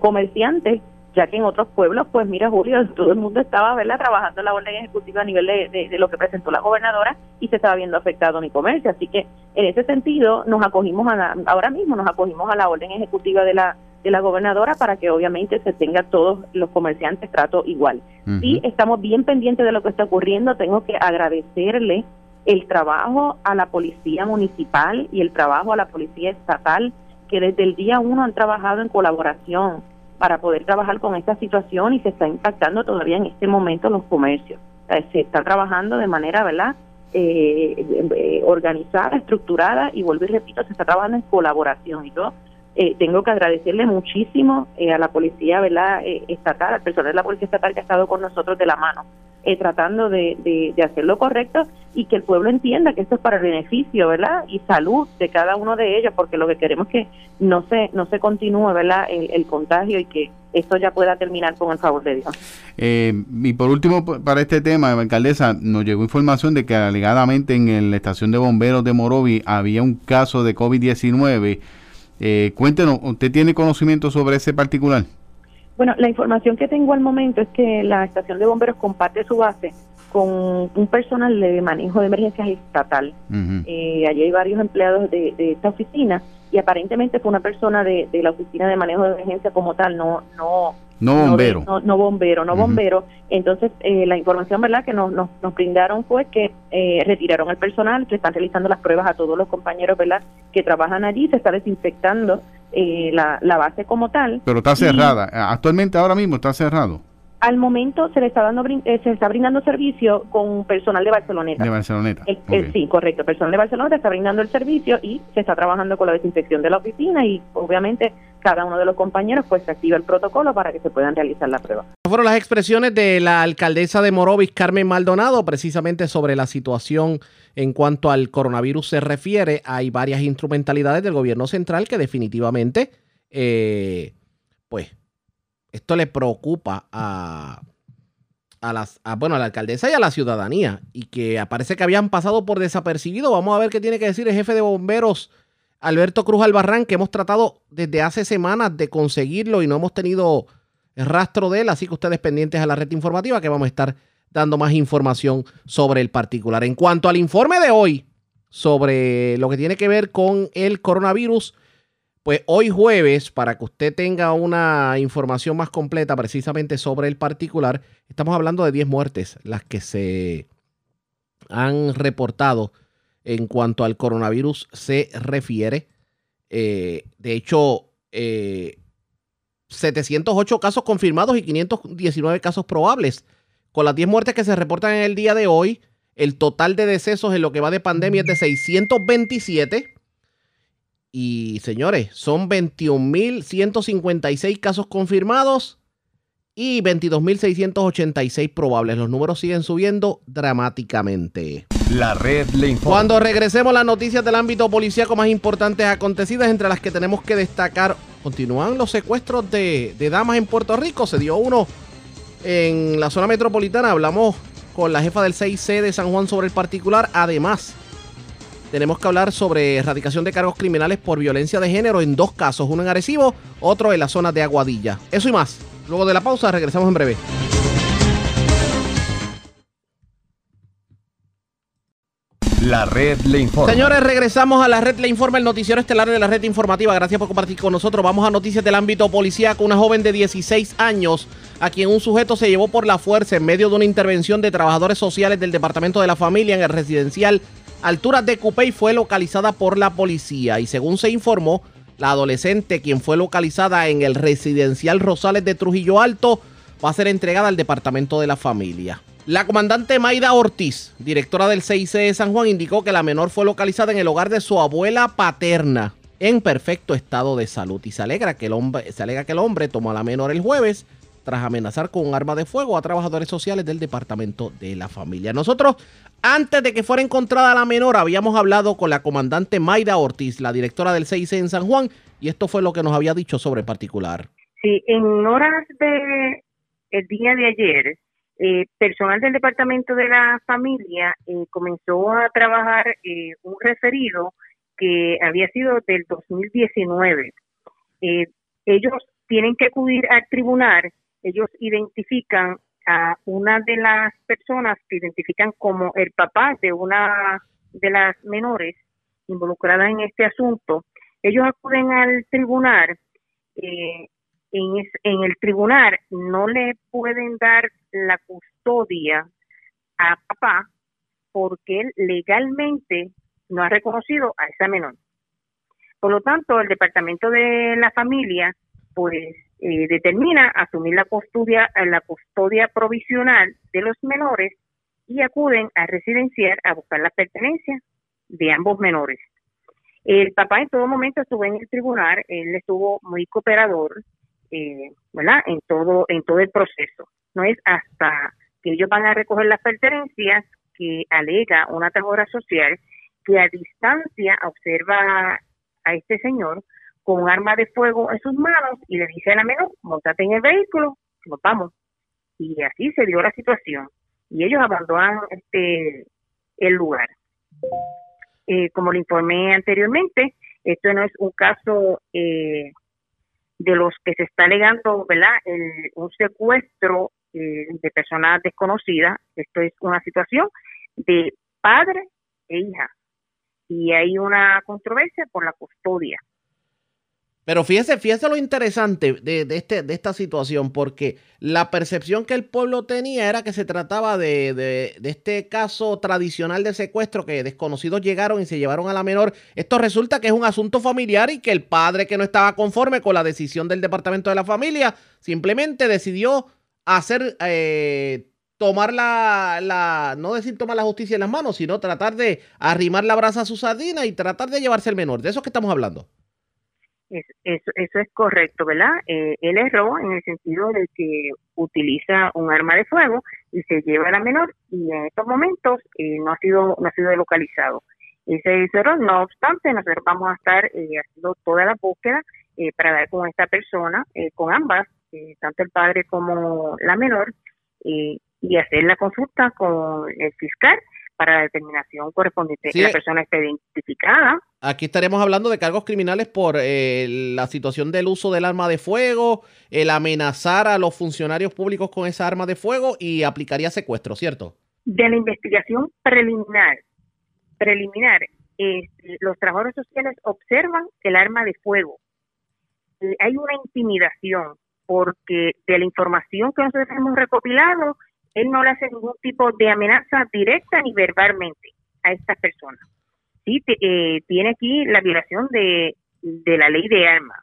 S8: comerciantes ya que en otros pueblos, pues mira Julio, todo el mundo estaba ¿verdad? trabajando la orden ejecutiva a nivel de, lo que presentó la gobernadora y se estaba viendo afectado mi comercio. Así que en ese sentido nos acogimos a la, ahora mismo nos acogimos a la orden ejecutiva de la de la gobernadora para que obviamente se tenga todos los comerciantes trato igual. Y estamos bien pendientes de lo que está ocurriendo. Tengo que agradecerle el trabajo a la policía municipal y el trabajo a la policía estatal que desde el día uno han trabajado en colaboración para poder trabajar con esta situación y se está impactando todavía en este momento los comercios. se está trabajando de manera, ¿verdad? Eh, eh, organizada, estructurada y vuelvo y repito, se está trabajando en colaboración. Y yo eh, tengo que agradecerle muchísimo a la policía, ¿verdad? estatal, al personal de la policía estatal que ha estado con nosotros de la mano, tratando de, de, hacer lo correcto y que el pueblo entienda que esto es para el beneficio, ¿verdad? Y salud de cada uno de ellos, porque lo que queremos es que no se no se continúe, ¿verdad? El, contagio y que esto ya pueda terminar con el favor de Dios.
S9: Eh, y por último, para este tema, alcaldesa, nos llegó información de que alegadamente en la estación de bomberos de Morovi había un caso de COVID-19. Eh, cuéntenos, ¿usted tiene conocimiento sobre ese particular?
S8: Bueno, la información que tengo al momento es que la estación de bomberos comparte su base con un personal de manejo de emergencias estatal. Eh, allí hay varios empleados de, de esta oficina y aparentemente fue una persona de, de la oficina de manejo de emergencia como tal, no no
S9: No bombero.
S8: no, no bombero, no bombero. Entonces, eh, la información verdad que nos, nos, nos brindaron fue que eh, retiraron al personal, que están realizando las pruebas a todos los compañeros verdad que trabajan allí, se está desinfectando eh, la, la base como tal.
S9: Pero está
S8: Y
S9: cerrada. Actualmente, ahora mismo está cerrado.
S8: Al momento se le está dando brin- eh, se está brindando servicio con personal de Barceloneta.
S9: De Barceloneta.
S8: El- el-
S9: Ok.
S8: sí, correcto. El personal de Barcelona está brindando el servicio y se está trabajando con la desinfección de la oficina y obviamente cada uno de los compañeros pues se activa el protocolo para que se puedan realizar la prueba.
S2: Fueron las expresiones de la alcaldesa de Morovis, Carmen Maldonado, precisamente sobre la situación en cuanto al coronavirus se refiere. Hay varias instrumentalidades del gobierno central que definitivamente, eh, pues, esto le preocupa a, a las, bueno, a la alcaldesa y a la ciudadanía y que parece que habían pasado por desapercibido. Vamos a ver qué tiene que decir el jefe de bomberos Alberto Cruz Albarrán, que hemos tratado desde hace semanas de conseguirlo y no hemos tenido rastro de él, así que ustedes pendientes a la red informativa que vamos a estar dando más información sobre el particular. En cuanto al informe de hoy sobre lo que tiene que ver con el coronavirus, pues hoy jueves, para que usted tenga una información más completa precisamente sobre el particular, estamos hablando de 10 muertes, las que se han reportado en cuanto al coronavirus se refiere. Eh, de hecho, eh, 708 casos confirmados y 519 casos probables. Con las 10 muertes que se reportan en el día de hoy, el total de decesos en lo que va de pandemia es de 627. Y señores, son 21.156 casos confirmados y 22.686 probables. Los números siguen subiendo dramáticamente.
S1: La red le informa.
S2: Cuando regresemos las noticias del ámbito policíaco más importantes acontecidas, entre las que tenemos que destacar, continúan los secuestros de, de damas en Puerto Rico. Se dio uno en la zona metropolitana. Hablamos con la jefa del 6C de San Juan sobre el particular. Además, tenemos que hablar sobre erradicación de cargos criminales por violencia de género en dos casos, uno en Arecibo, otro en la zona de Aguadilla. Eso y más. Luego de la pausa, regresamos en breve.
S1: La red le informa.
S2: Señores, regresamos a la red Le Informa, el noticiero estelar de la red informativa. Gracias por compartir con nosotros. Vamos a noticias del ámbito policíaco. Una joven de 16 años, a quien un sujeto se llevó por la fuerza en medio de una intervención de trabajadores sociales del Departamento de la Familia en el residencial Alturas de Cupey, fue localizada por la policía. Y según se informó, la adolescente, quien fue localizada en el residencial Rosales de Trujillo Alto, va a ser entregada al Departamento de la Familia. La comandante Maida Ortiz, directora del CIC de San Juan, indicó que la menor fue localizada en el hogar de su abuela paterna en perfecto estado de salud y se alegra que el hombre, se alega que el hombre tomó a la menor el jueves tras amenazar con un arma de fuego a trabajadores sociales del Departamento de la Familia. Nosotros, antes de que fuera encontrada la menor, habíamos hablado con la comandante Maida Ortiz, la directora del CIC en San Juan, y esto fue lo que nos había dicho sobre el particular.
S10: Sí, en horas de el día de ayer, eh, personal del Departamento de la Familia eh, comenzó a trabajar eh, un referido que había sido del 2019. Eh, ellos tienen que acudir al tribunal, ellos identifican a una de las personas que identifican como el papá de una de las menores involucradas en este asunto. Ellos acuden al tribunal eh, en, es- en el tribunal no le pueden dar la custodia a papá porque él legalmente no ha reconocido a esa menor. Por lo tanto, el departamento de la familia pues eh, determina asumir la custodia la custodia provisional de los menores y acuden a residenciar a buscar las pertenencias de ambos menores. El papá en todo momento estuvo en el tribunal, él estuvo muy cooperador, eh, ¿verdad? En todo, en todo el proceso. No es hasta que ellos van a recoger las pertenencias que alega una trabajadora social que a distancia observa a este señor con un arma de fuego en sus manos y le dice a la menor, montate en el vehículo, nos vamos. Y así se dio la situación. Y ellos abandonan este el lugar. Eh, como le informé anteriormente, esto no es un caso eh, de los que se está alegando, ¿verdad? un secuestro eh, de personas desconocidas. Esto es una situación de padre e hija. Y hay una controversia por la custodia.
S2: Pero fíjese, fíjese lo interesante de, de, este, de esta situación, porque la percepción que el pueblo tenía era que se trataba de, de, este caso tradicional de secuestro que desconocidos llegaron y se llevaron a la menor. Esto resulta que es un asunto familiar y que el padre que no estaba conforme con la decisión del Departamento de la Familia simplemente decidió hacer, eh, tomar la, la, no decir tomar la justicia en las manos, sino tratar de arrimar la brasa a su sardina y tratar de llevarse el menor. De eso es que estamos hablando.
S10: Eso, eso, eso, es correcto, ¿verdad? Eh, él erró en el sentido de que utiliza un arma de fuego y se lleva a la menor y en estos momentos eh, no ha sido no ha sido localizado. Ese es error. No obstante, nosotros vamos a estar eh, haciendo toda la búsqueda eh, para dar con esta persona, con ambas, tanto el padre como la menor, y hacer la consulta con el fiscal para la determinación correspondiente. Sí. La persona está identificada.
S2: Aquí estaremos hablando de cargos criminales por eh, la situación del uso del arma de fuego, el amenazar a los funcionarios públicos con esa arma de fuego y aplicaría secuestro, ¿cierto?
S10: De la investigación preliminar, preliminar, este, los trabajadores sociales observan el arma de fuego. Eh, hay una intimidación porque de la información que nosotros hemos recopilado, él no le hace ningún tipo de amenaza directa ni verbalmente a estas personas. Sí, eh, tiene aquí la violación de, la ley de armas.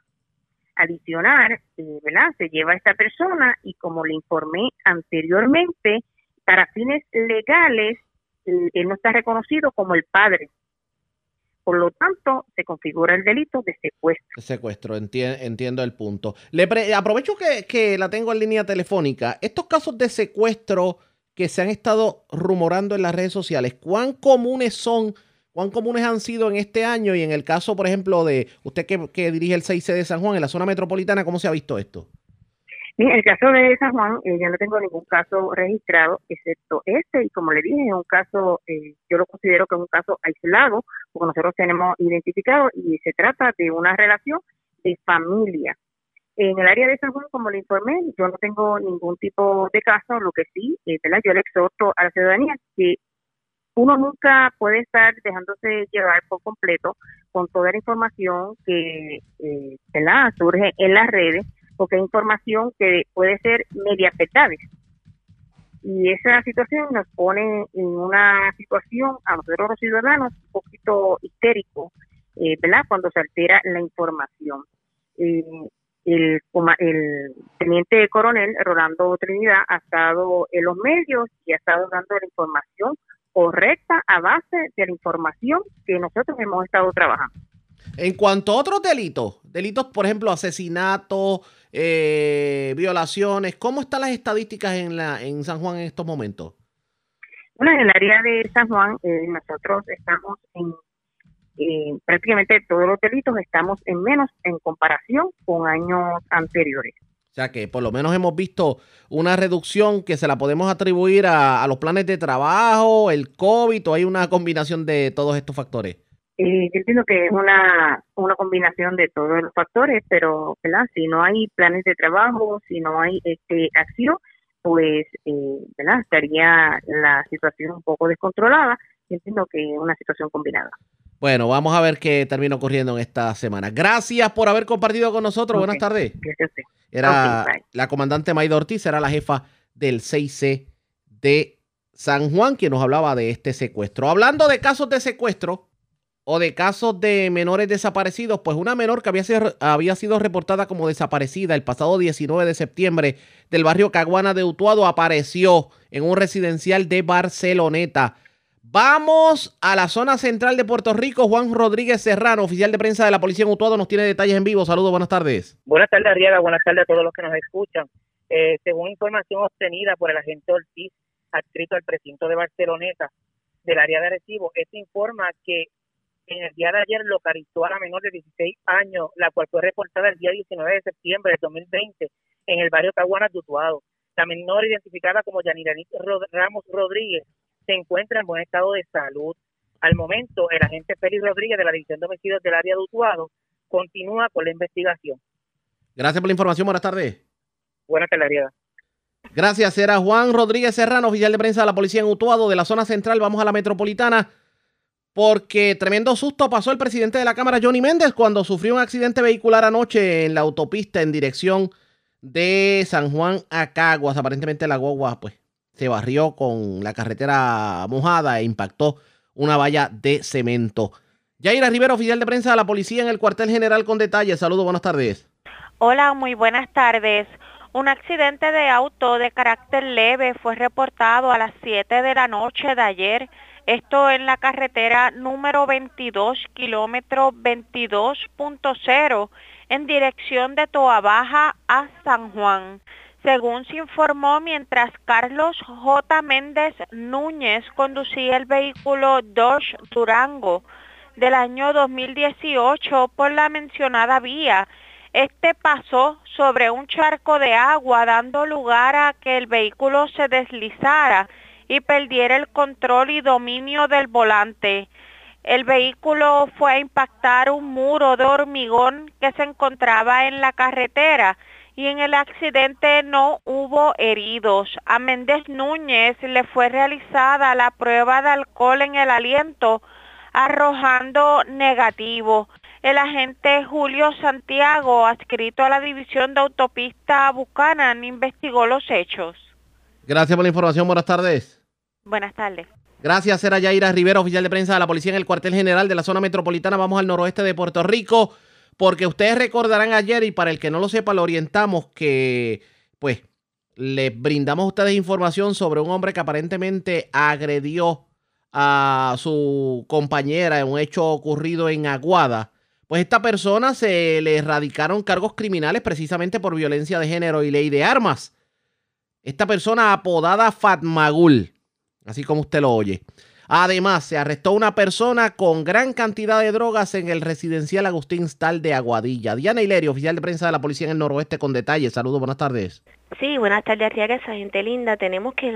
S10: Adicional, eh, ¿verdad? Se lleva a esta persona y como le informé anteriormente, para fines legales, él no está reconocido como el padre por lo tanto, se configura el delito de secuestro.
S2: Secuestro, entiendo el punto. Le aprovecho que, que, la tengo en línea telefónica. Estos casos de secuestro que se han estado rumorando en las redes sociales, ¿cuán comunes son? ¿Cuán comunes han sido en este año? Y en el caso, por ejemplo, de usted que, que dirige el 6C de San Juan, en la zona metropolitana, ¿cómo se ha visto esto?
S10: En el caso de San Juan, eh, yo no tengo ningún caso registrado, excepto este, y como le dije, es un caso, eh, yo lo considero que es un caso aislado, porque nosotros tenemos identificado y se trata de una relación de familia. En el área de San Juan, como le informé, yo no tengo ningún tipo de caso, lo que sí, eh, ¿verdad? yo le exhorto a la ciudadanía que uno nunca puede estar dejándose llevar por completo con toda la información que eh, ¿verdad? surge en las redes porque hay información que puede ser media. Y esa situación nos pone en una situación a nosotros los ciudadanos un poquito histérico, eh, ¿verdad? Cuando se altera la información. Eh, el teniente coronel Rolando Trinidad ha estado en los medios y ha estado dando la información correcta a base de la información que nosotros hemos estado trabajando.
S2: En cuanto a otros delitos, delitos, por ejemplo, asesinato, eh, violaciones, ¿cómo están las estadísticas en, la, en San Juan en estos momentos?
S10: Bueno, en el área de San Juan, eh, nosotros estamos en eh, prácticamente todos los delitos, estamos en menos en comparación con años anteriores.
S2: O sea que por lo menos hemos visto una reducción que se la podemos atribuir a, a los planes de trabajo, el COVID, o hay una combinación de todos estos factores.
S10: Eh, yo entiendo que es una, una combinación de todos los factores, pero ¿verdad? si no hay planes de trabajo, si no hay este acción, pues eh, ¿verdad? estaría la situación un poco descontrolada. Yo entiendo que es una situación combinada.
S2: Bueno, vamos a ver qué termina ocurriendo en esta semana. Gracias por haber compartido con nosotros. Okay. Buenas tardes.
S10: Gracias.
S2: Era okay, la comandante Mayda Ortiz, era la jefa del 6C de San Juan, quien nos hablaba de este secuestro. Hablando de casos de secuestro, o de casos de menores desaparecidos, pues una menor que había sido, había sido reportada como desaparecida el pasado 19 de septiembre del barrio Caguana de Utuado apareció en un residencial de Barceloneta. Vamos a la zona central de Puerto Rico. Juan Rodríguez Serrano, oficial de prensa de la Policía en Utuado, nos tiene detalles en vivo. Saludos, buenas tardes.
S11: Buenas tardes, Arriaga. Buenas tardes a todos los que nos escuchan. Eh, según información obtenida por el agente Ortiz, adscrito al precinto de Barceloneta del área de Arecibo. Este informa que en el día de ayer localizó a la menor de 16 años, la cual fue reportada el día 19 de septiembre del 2020 en el barrio Caguanas de Utuado. La menor identificada como Yanirani Ramos Rodríguez se encuentra en buen estado de salud. Al momento, el agente Félix Rodríguez de la División de Homicidios del área de Utuado continúa con la investigación.
S2: Gracias por la información. Buenas tardes.
S11: Buenas tardes,
S2: Gracias. Era Juan Rodríguez Serrano, oficial de prensa de la policía en Utuado, de la zona central. Vamos a la metropolitana porque tremendo susto pasó el presidente de la Cámara, Johnny Méndez, cuando sufrió un accidente vehicular anoche en la autopista en dirección de San Juan a Caguas. Aparentemente la guagua pues, se barrió con la carretera mojada e impactó una valla de cemento. Yaira Rivera, oficial de prensa de la policía en el cuartel general con detalles. Saludos, buenas tardes.
S12: Hola, muy buenas tardes. Un accidente de auto de carácter leve fue reportado a las 7 de la noche de ayer esto en la carretera número 22, kilómetro 22.0, en dirección de Toa Baja a San Juan. Según se informó, mientras Carlos J. Méndez Núñez conducía el vehículo Dodge Durango del año 2018 por la mencionada vía, este pasó sobre un charco de agua dando lugar a que el vehículo se deslizara y perdiera el control y dominio del volante. El vehículo fue a impactar un muro de hormigón que se encontraba en la carretera y en el accidente no hubo heridos. A Méndez Núñez le fue realizada la prueba de alcohol en el aliento arrojando negativo. El agente Julio Santiago, adscrito a la División de Autopista Buchanan, investigó los hechos.
S2: Gracias por la información. Buenas tardes.
S12: Buenas tardes.
S2: Gracias, era Yaira Rivera, oficial de prensa de la policía en el cuartel general de la zona metropolitana. Vamos al noroeste de Puerto Rico, porque ustedes recordarán ayer, y para el que no lo sepa, lo orientamos que, pues, les brindamos a ustedes información sobre un hombre que aparentemente agredió a su compañera en un hecho ocurrido en Aguada. Pues esta persona se le erradicaron cargos criminales precisamente por violencia de género y ley de armas. Esta persona apodada Fatmagul, así como usted lo oye. Además, se arrestó una persona con gran cantidad de drogas en el residencial Agustín Stal de Aguadilla. Diana Hilerio, oficial de prensa de la policía en el noroeste, con detalles. Saludos, buenas tardes.
S13: Sí, buenas tardes, Arriaga, esa gente linda. Tenemos que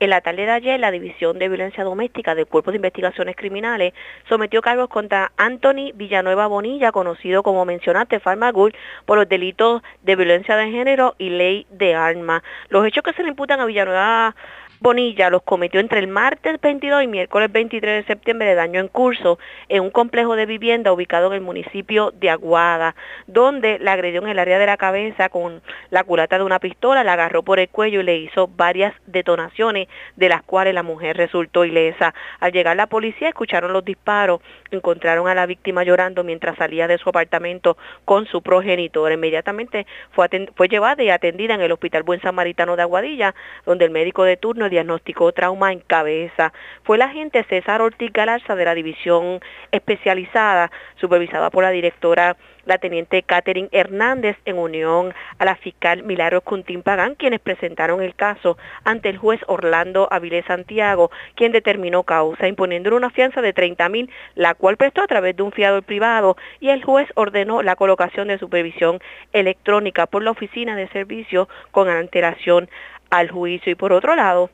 S13: en, la tarde de ayer la División de Violencia Doméstica del Cuerpo de Investigaciones Criminales sometió cargos contra Anthony Villanueva Bonilla, conocido como mencionaste, Farmagul, por los delitos de violencia de género y ley de armas. Los hechos que se le imputan a Villanueva Bonilla los cometió entre el martes 22 y miércoles 23 de septiembre de daño en curso en un complejo de vivienda ubicado en el municipio de Aguada, donde la agredió en el área de la cabeza con la culata de una pistola, la agarró por el cuello y le hizo varias detonaciones, de las cuales la mujer resultó ilesa. Al llegar la policía escucharon los disparos, encontraron a la víctima llorando mientras salía de su apartamento con su progenitor. Inmediatamente fue, fue llevada y atendida en el Hospital Buen Samaritano de Aguadilla, donde el médico de turno diagnosticó trauma en cabeza. Fue la agente César Ortiz Galarza de la División Especializada, supervisada por la directora la teniente Catherine Hernández en unión a la fiscal Milagros Cuntín Pagán, quienes presentaron el caso ante el juez Orlando Avilés Santiago, quien determinó causa, imponiéndole una fianza de 30 mil, la cual prestó a través de un fiador privado, y el juez ordenó la colocación de supervisión electrónica por la oficina de servicio con antelación al juicio. Y por otro lado,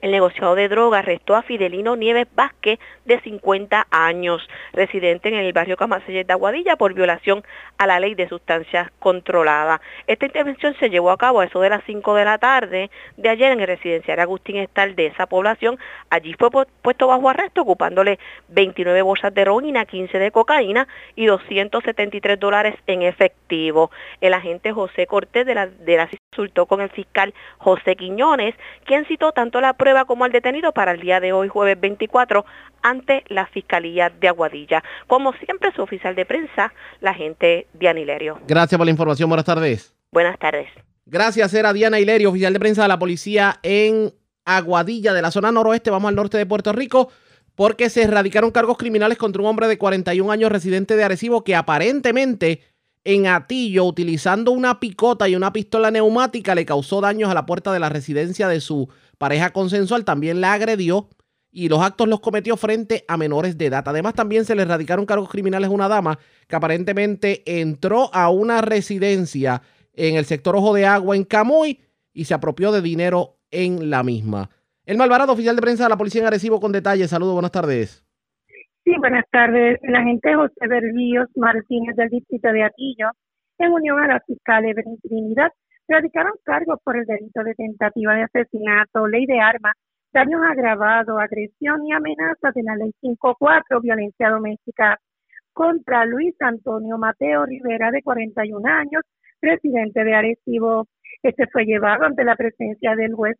S13: el negociado de drogas arrestó a Fidelino Nieves Vázquez, de 50 años, residente en el barrio Camaselles de Aguadilla, por violación a la ley de sustancias controladas. Esta intervención se llevó a cabo a eso de las 5 de la tarde de ayer en el residencial Agustín Estal de esa población. Allí fue puesto bajo arresto, ocupándole 29 bolsas de heroína, 15 de cocaína y 273 dólares en efectivo. El agente José Cortés de la, de la con el fiscal José Quiñones, quien citó tanto la prueba como al detenido para el día de hoy, jueves 24, ante la Fiscalía de Aguadilla. Como siempre, su oficial de prensa, la agente Diana Hilerio.
S2: Gracias por la información. Buenas tardes.
S13: Buenas tardes.
S2: Gracias, era Diana Hilerio, oficial de prensa de la policía en Aguadilla, de la zona noroeste. Vamos al norte de Puerto Rico porque se erradicaron cargos criminales contra un hombre de 41 años residente de Arecibo que aparentemente en Atillo, utilizando una picota y una pistola neumática, le causó daños a la puerta de la residencia de su pareja consensual, también la agredió y los actos los cometió frente a menores de edad. Además, también se le erradicaron cargos criminales a una dama que aparentemente entró a una residencia en el sector Ojo de Agua en Camuy y se apropió de dinero en la misma. El Malvarado, oficial de prensa de la Policía en Arecibo, con detalles. Saludos, buenas tardes.
S14: Sí, buenas tardes. El agente José Berlíos Martínez del distrito de Atillo, en unión a la fiscal Evelyn Trinidad, radicaron cargos por el delito de tentativa de asesinato, ley de armas, daños agravados, agresión y amenaza de la ley 54, violencia doméstica, contra Luis Antonio Mateo Rivera, de 41 años, residente de Arecibo. Este fue llevado ante la presencia del juez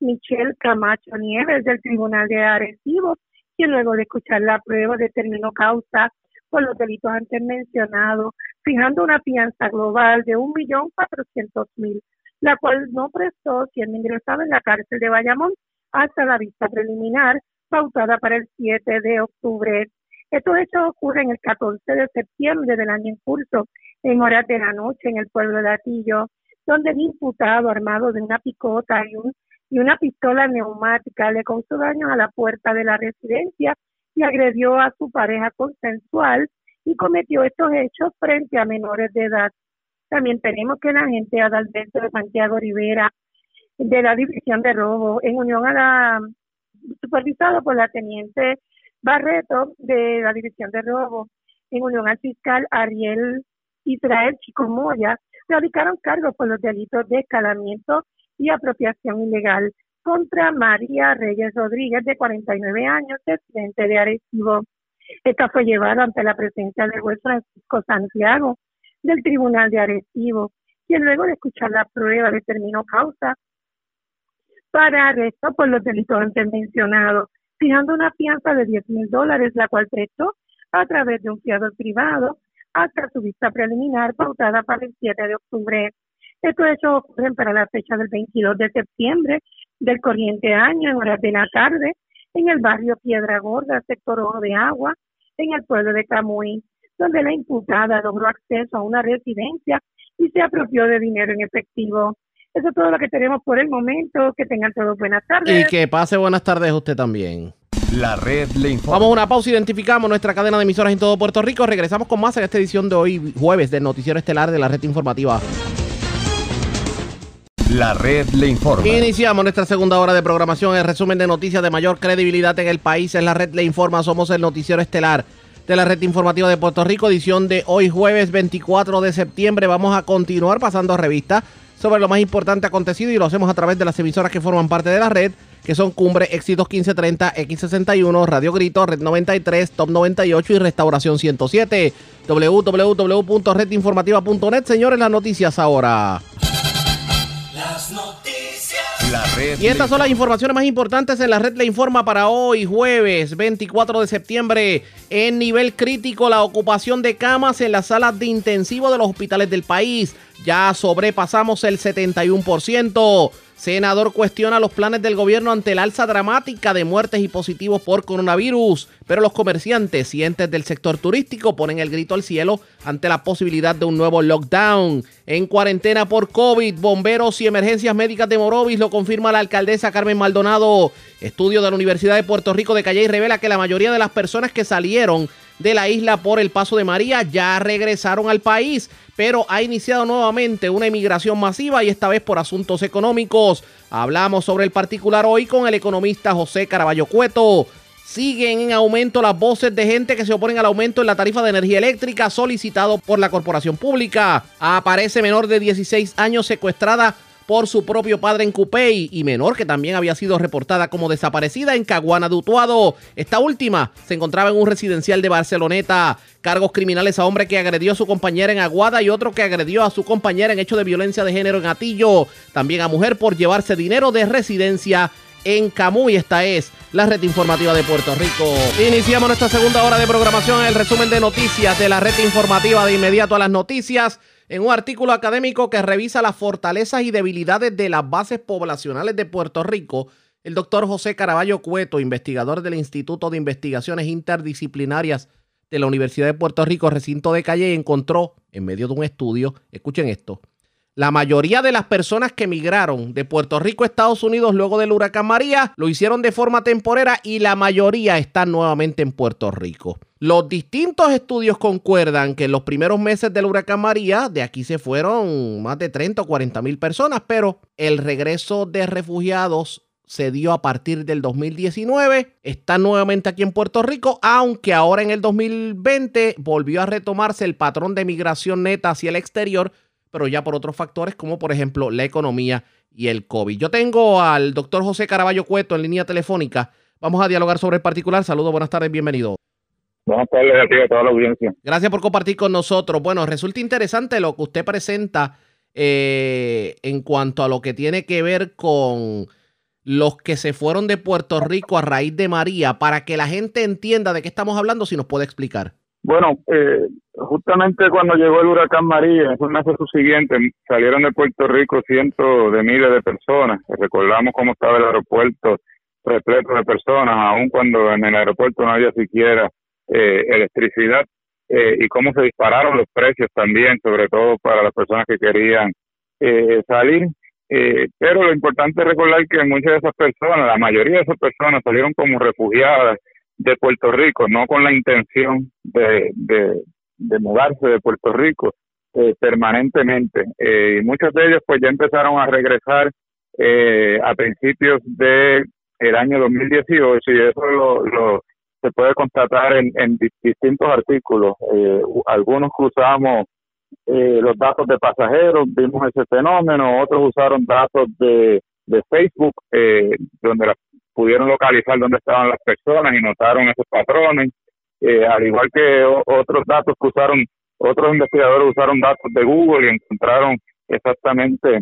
S14: Michelle Camacho Nieves del Tribunal de Arecibo, quien luego de escuchar la prueba determinó causa por los delitos antes mencionados, fijando una fianza global de un millón cuatrocientos mil, la cual no prestó siendo ingresado en la cárcel de Bayamón hasta la vista preliminar pautada para el 7 de octubre. Estos hechos ocurren el 14 de septiembre del año en curso, en horas de la noche, en el pueblo de Atillo, donde el imputado armado de una picota y, y una pistola neumática le causó daño a la puerta de la residencia y agredió a su pareja consensual y cometió estos hechos frente a menores de edad. También tenemos que la agente Adalberto de Santiago Rivera de la División de Robo, en unión a la, supervisado por la teniente Barreto de la División de Robo, en unión al fiscal Ariel Israel Chico Moya, radicaron cargos por los delitos de escalamiento y apropiación ilegal contra María Reyes Rodríguez, de 49 años, residente de Arecibo. Esta fue llevada ante la presencia del juez Francisco Santiago del Tribunal de Arecibo, quien luego de escuchar la prueba determinó causa para arresto por los delitos antes mencionados, fijando una fianza de 10 mil dólares, la cual prestó a través de un fiador privado hasta su vista preliminar pautada para el 7 de octubre. Estos hechos ocurren para la fecha del 22 de septiembre del corriente año en horas de la tarde en el barrio Piedra Gorda, sector Ojo de Agua, en el pueblo de Camuy, donde la imputada logró acceso a una residencia y se apropió de dinero en efectivo. Eso es todo lo que tenemos por el momento. Que tengan todos buenas tardes.
S2: Y que pase buenas tardes usted también.
S1: La red le informa.
S2: Vamos a una pausa, identificamos nuestra cadena de emisoras en todo Puerto Rico. Regresamos con más en esta edición de hoy, jueves, del Noticiero Estelar de la Red Informativa.
S1: La red le informa.
S2: Iniciamos nuestra segunda hora de programación. El resumen de noticias de mayor credibilidad en el país. En la red le informa. Somos el Noticiero Estelar de la Red Informativa de Puerto Rico, edición de hoy, jueves 24 de septiembre. Vamos a continuar pasando revista sobre lo más importante acontecido y lo hacemos a través de las emisoras que forman parte de la red, que son Cumbre, Éxitos 1530, X61, Radio Grito, Red 93, Top 98 y Restauración 107. www.redinformativa.net. Señores, las noticias ahora.
S1: La red
S2: Y estas son las informaciones más importantes en la red Le Informa para hoy, jueves 24 de septiembre. En nivel crítico, la ocupación de camas en las salas de intensivo de los hospitales del país. Ya sobrepasamos el 71%. Senador cuestiona los planes del gobierno ante el alza dramática de muertes y positivos por coronavirus, pero los comerciantes y entes del sector turístico ponen el grito al cielo ante la posibilidad de un nuevo lockdown. En cuarentena por COVID, bomberos y emergencias médicas de Morovis lo confirma la alcaldesa Carmen Maldonado. Estudio de la Universidad de Puerto Rico de Calle revela que la mayoría de las personas que salieron de la isla por el paso de María ya regresaron al país, pero ha iniciado nuevamente una emigración masiva y esta vez por asuntos económicos. Hablamos sobre el particular hoy con el economista José Caraballo Cueto. Siguen en aumento las voces de gente que se oponen al aumento en la tarifa de energía eléctrica solicitado por la corporación pública. Aparece menor de 16 años secuestrada por su propio padre en Cupey y menor que también había sido reportada como desaparecida en Caguana de Utuado. Esta última se encontraba en un residencial de Barceloneta. Cargos criminales a hombre que agredió a su compañera en Aguada y otro que agredió a su compañera en hecho de violencia de género en Atillo. También a mujer por llevarse dinero de residencia en Camuy. Esta es la red informativa de Puerto Rico. Iniciamos nuestra segunda hora de programación, el resumen de noticias de la red informativa de inmediato a las noticias. En un artículo académico que revisa las fortalezas y debilidades de las bases poblacionales de Puerto Rico, el doctor José Caraballo Cueto, investigador del Instituto de Investigaciones Interdisciplinarias de la Universidad de Puerto Rico, recinto de Calle, encontró, en medio de un estudio, escuchen esto, La mayoría de las personas que emigraron de Puerto Rico a Estados Unidos luego del huracán María lo hicieron de forma temporera y la mayoría están nuevamente en Puerto Rico. Los distintos estudios concuerdan que en los primeros meses del huracán María de aquí se fueron más de 30 o 40 mil personas, pero el regreso de refugiados se dio a partir del 2019. Está nuevamente aquí en Puerto Rico, aunque ahora en el 2020 volvió a retomarse el patrón de migración neta hacia el exterior, pero ya por otros factores como por ejemplo la economía y el COVID. Yo tengo al doctor José Caraballo Cueto en línea telefónica. Vamos a dialogar sobre el particular. Saludos, buenas tardes, bienvenido.
S15: Buenas tardes a ti y a toda la audiencia.
S2: Gracias por compartir con nosotros. Bueno, resulta interesante lo que usted presenta eh, en cuanto a lo que tiene que ver con los que se fueron de Puerto Rico a raíz de María, para que la gente entienda de qué estamos hablando, si nos puede explicar.
S15: Bueno, eh, justamente cuando llegó el huracán María, en el mes siguiente, salieron de Puerto Rico cientos de miles de personas. Recordamos cómo estaba el aeropuerto repleto de personas, aun cuando en el aeropuerto no había siquiera eh, electricidad, eh, y cómo se dispararon los precios también, sobre todo para las personas que querían eh, salir. Eh, pero lo importante es recordar que muchas de esas personas, la mayoría de esas personas salieron como refugiadas de Puerto Rico, no con la intención de, de, mudarse de Puerto Rico eh, permanentemente. Eh, y muchos de ellos pues ya empezaron a regresar eh, a principios de el año 2018 y eso lo, lo se puede constatar en, en distintos artículos. Eh, algunos cruzamos eh, los datos de pasajeros, vimos ese fenómeno, otros usaron datos de, de Facebook, donde pudieron localizar dónde estaban las personas y notaron esos patrones, eh, al igual que otros datos que usaron, otros investigadores usaron datos de Google y encontraron exactamente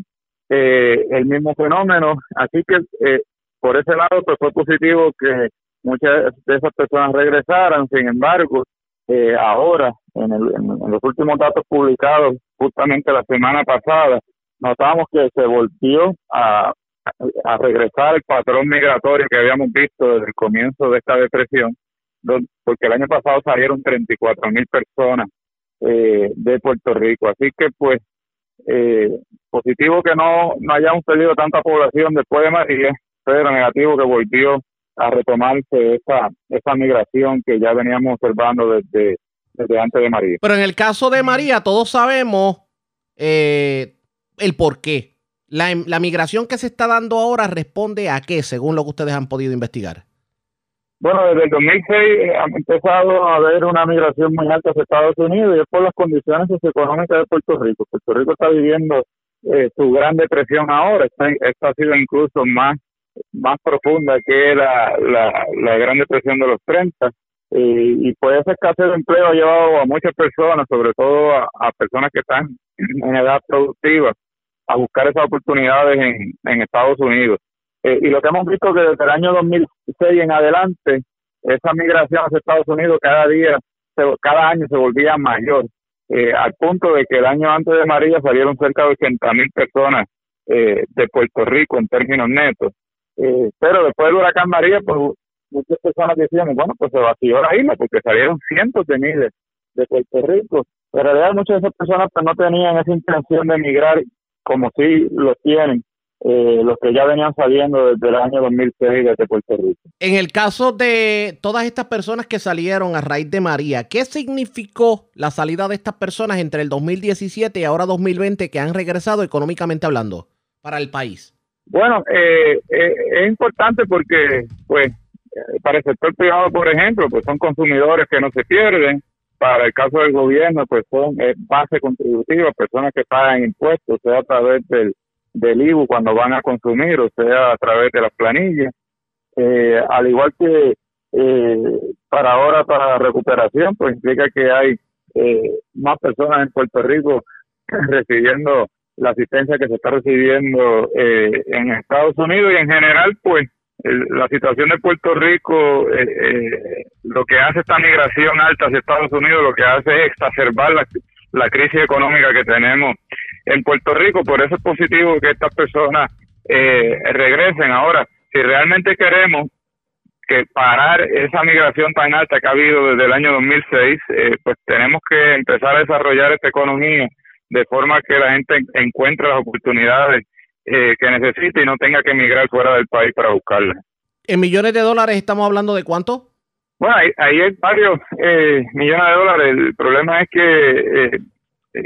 S15: eh, el mismo fenómeno, así que eh, por ese lado pues fue positivo que muchas de esas personas regresaran, sin embargo, eh, ahora, en, el, en, los últimos datos publicados justamente la semana pasada, notamos que se volvió a, a regresar el patrón migratorio que habíamos visto desde el comienzo de esta depresión, porque el año pasado salieron 34 mil personas eh, de Puerto Rico. Así que, pues, eh, positivo que no, no hayamos perdido tanta población después de María, pero negativo que volvió a retomarse esa, esa migración que ya veníamos observando desde, desde antes de María.
S2: Pero en el caso de María, todos sabemos eh, el por qué. La, la migración que se está dando ahora responde a qué, según lo que ustedes han podido investigar.
S15: Bueno, desde el 2006 ha empezado a haber una migración muy alta hacia Estados Unidos y es por las condiciones socioeconómicas de Puerto Rico. Puerto Rico está viviendo eh, su gran depresión ahora. Esta, ha sido incluso más más profunda que la, la, Gran Depresión de los 30. Y, y pues esa escasez de empleo ha llevado a muchas personas, sobre todo a personas que están en edad productiva, a buscar esas oportunidades en, Estados Unidos. Eh, y lo que hemos visto que desde el año 2006 en adelante, esa migración hacia Estados Unidos cada día, se, cada año se volvía mayor, eh, al punto de que el año antes de María salieron cerca de 80 mil personas eh, de Puerto Rico en términos netos. Pero después del huracán María, pues muchas personas decían, bueno, pues se vació la isla porque salieron cientos de miles de Puerto Rico. Pero en realidad muchas de esas personas pues no tenían esa intención de emigrar como sí lo tienen eh, los que ya venían saliendo desde el año 2006 desde Puerto Rico.
S2: En el caso de todas estas personas que salieron a raíz de María, ¿qué significó la salida de estas personas entre el 2017 y ahora 2020 que han regresado económicamente hablando para el país?
S15: Bueno, eh, eh, es importante porque, pues, para el sector privado, por ejemplo, pues son consumidores que no se pierden. Para el caso del gobierno, pues son eh, base contributiva, personas que pagan impuestos, sea a través del, del IBU cuando van a consumir, o sea a través de las planillas. Eh, al igual que eh, para ahora, para recuperación, pues implica que hay eh, más personas en Puerto Rico recibiendo la asistencia que se está recibiendo eh, en Estados Unidos y en general, pues la situación de Puerto Rico, eh, eh, lo que hace esta migración alta hacia Estados Unidos, lo que hace es exacerbar la, la crisis económica que tenemos en Puerto Rico. Por eso es positivo que estas personas eh, regresen. Ahora, si realmente queremos que parar esa migración tan alta que ha habido desde el año 2006, eh, pues tenemos que empezar a desarrollar esta economía de forma que la gente en- encuentre las oportunidades eh, que necesite y no tenga que emigrar fuera del país para buscarlas.
S2: En millones de dólares estamos hablando de cuánto?
S15: Bueno, ahí, ahí hay varios eh, millones de dólares. El problema es que eh, eh,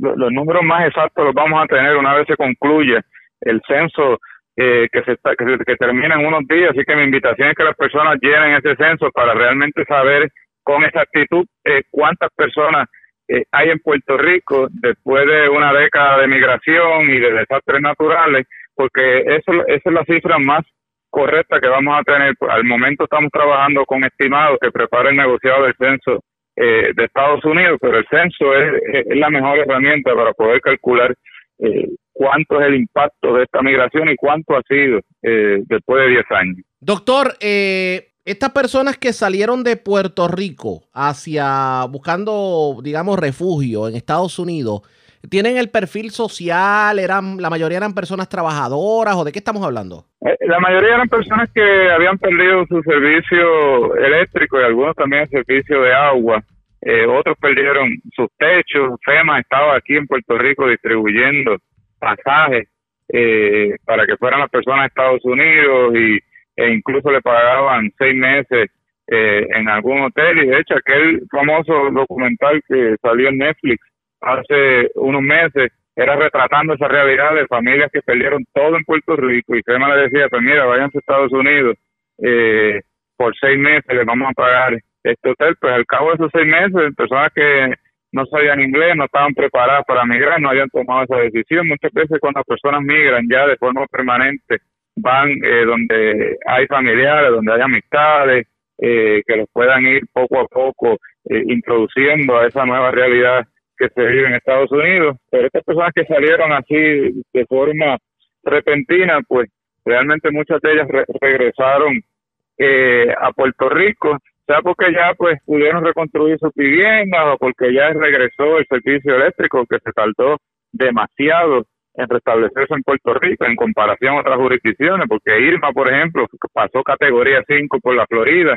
S15: lo- los números más exactos los vamos a tener una vez se concluya el censo eh, que se está, que, se- que termina en unos días. Así que mi invitación es que las personas llenen ese censo para realmente saber con exactitud eh, cuántas personas eh, hay en Puerto Rico después de una década de migración y de desastres naturales, porque eso, esa es la cifra más correcta que vamos a tener. Al momento estamos trabajando con estimados que prepara el negociado del censo eh, de Estados Unidos, pero el censo es, es la mejor herramienta para poder calcular eh, cuánto es el impacto de esta migración y cuánto ha sido eh, después de 10 años.
S2: Doctor, eh, estas personas que salieron de Puerto Rico hacia buscando, digamos, refugio en Estados Unidos, ¿tienen el perfil social? ¿Eran, la mayoría eran personas trabajadoras o de qué estamos hablando?
S15: Eh, La mayoría eran personas que habían perdido su servicio eléctrico y algunos también el servicio de agua. Eh, otros perdieron sus techos. FEMA estaba aquí en Puerto Rico distribuyendo pasajes eh, para que fueran las personas a Estados Unidos y, e incluso le pagaban seis meses eh, en algún hotel. Y de hecho, aquel famoso documental que salió en Netflix hace unos meses era retratando esa realidad de familias que perdieron todo en Puerto Rico y FEMA le decía, pues mira, váyanse a Estados Unidos, eh, por seis meses les vamos a pagar este hotel, pues al cabo de esos seis meses, personas que no sabían inglés, no estaban preparadas para migrar, no habían tomado esa decisión. Muchas veces cuando las personas migran ya de forma permanente, van eh, donde hay familiares, donde hay amistades, eh, que los puedan ir poco a poco eh, introduciendo a esa nueva realidad que se vive en Estados Unidos. Pero estas personas que salieron así de forma repentina, pues realmente muchas de ellas re- regresaron eh, a Puerto Rico, sea porque ya pues pudieron reconstruir sus viviendas o porque ya regresó el servicio eléctrico que se tardó demasiado en restablecerse en Puerto Rico en comparación a otras jurisdicciones, porque Irma, por ejemplo, pasó categoría 5 por la Florida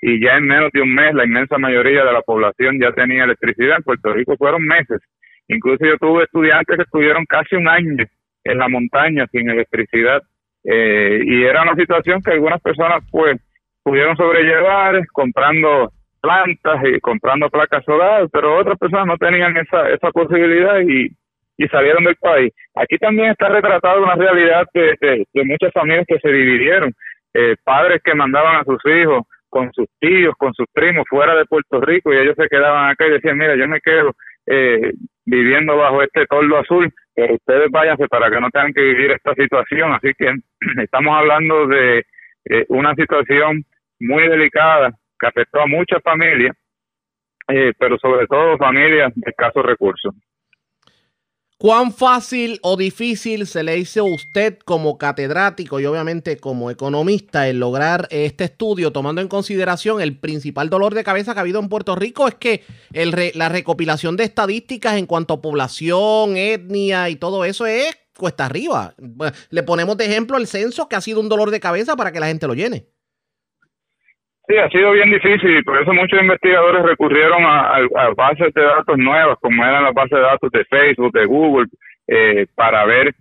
S15: y ya en menos de un mes la inmensa mayoría de la población ya tenía electricidad. En Puerto Rico fueron meses. Incluso yo tuve estudiantes que estuvieron casi un año en la montaña sin electricidad eh, y era una situación que algunas personas pues pudieron sobrellevar comprando plantas y comprando placas solares, pero otras personas no tenían esa, esa posibilidad y, y salieron del país. Aquí también está retratada una realidad de, muchas familias que se dividieron, eh, padres que mandaban a sus hijos con sus tíos, con sus primos fuera de Puerto Rico y ellos se quedaban acá y decían, mira, yo me quedo eh, viviendo bajo este toldo azul, pero ustedes váyanse para que no tengan que vivir esta situación. Así que estamos hablando de eh, una situación muy delicada que afectó a muchas familias, eh, pero sobre todo familias de escasos recursos.
S2: ¿Cuán fácil o difícil se le hizo a usted como catedrático y obviamente como economista el lograr este estudio, tomando en consideración el principal dolor de cabeza que ha habido en Puerto Rico? Es que la recopilación de estadísticas en cuanto a población, etnia y todo eso es cuesta arriba. Le ponemos de ejemplo el censo, que ha sido un dolor de cabeza para que la gente lo llene.
S15: Sí, ha sido bien difícil y por eso muchos investigadores recurrieron a, bases de datos nuevas, como eran las bases de datos de Facebook, de Google, eh, para ver,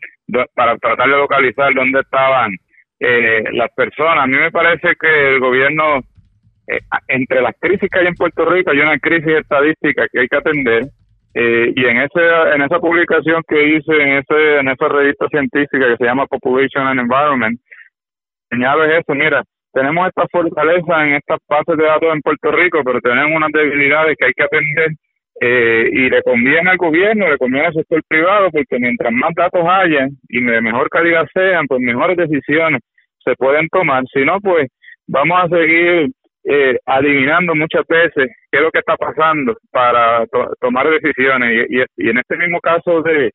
S15: para tratar de localizar dónde estaban eh, las personas. A mí me parece que el gobierno, eh, entre las crisis que hay en Puerto Rico, hay una crisis estadística que hay que atender. eh, y en ese en esa publicación que hice en ese en esa revista científica que se llama Population and Environment señalo es eso mira tenemos esta fortaleza en estas bases de datos en Puerto Rico, pero tenemos unas debilidades que hay que atender eh, y le conviene al gobierno, le conviene al sector privado, porque mientras más datos haya y de mejor calidad sean, pues mejores decisiones se pueden tomar. Si no, pues vamos a seguir eh, adivinando muchas veces qué es lo que está pasando para to- tomar decisiones. Y en este mismo caso de,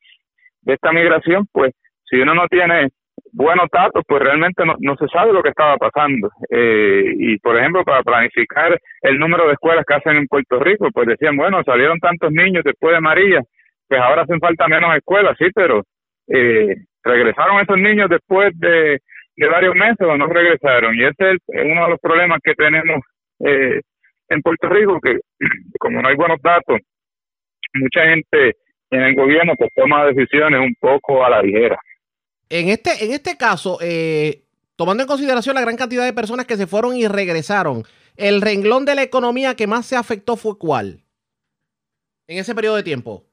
S15: de esta migración, pues si uno no tiene buenos datos, pues realmente no, no se sabe lo que estaba pasando. Eh, y, por ejemplo, para planificar el número de escuelas que hacen en Puerto Rico, pues decían, bueno, salieron tantos niños después de María, pues ahora hacen falta menos escuelas, sí, pero eh, regresaron esos niños después de, de varios meses o no regresaron. Y ese es uno de los problemas que tenemos eh, en Puerto Rico, que como no hay buenos datos, mucha gente en el gobierno pues toma decisiones un poco a la ligera.
S2: En este, en este caso, eh, tomando en consideración la gran cantidad de personas que se fueron y regresaron, el renglón de la economía que más se afectó fue cuál en ese periodo de tiempo.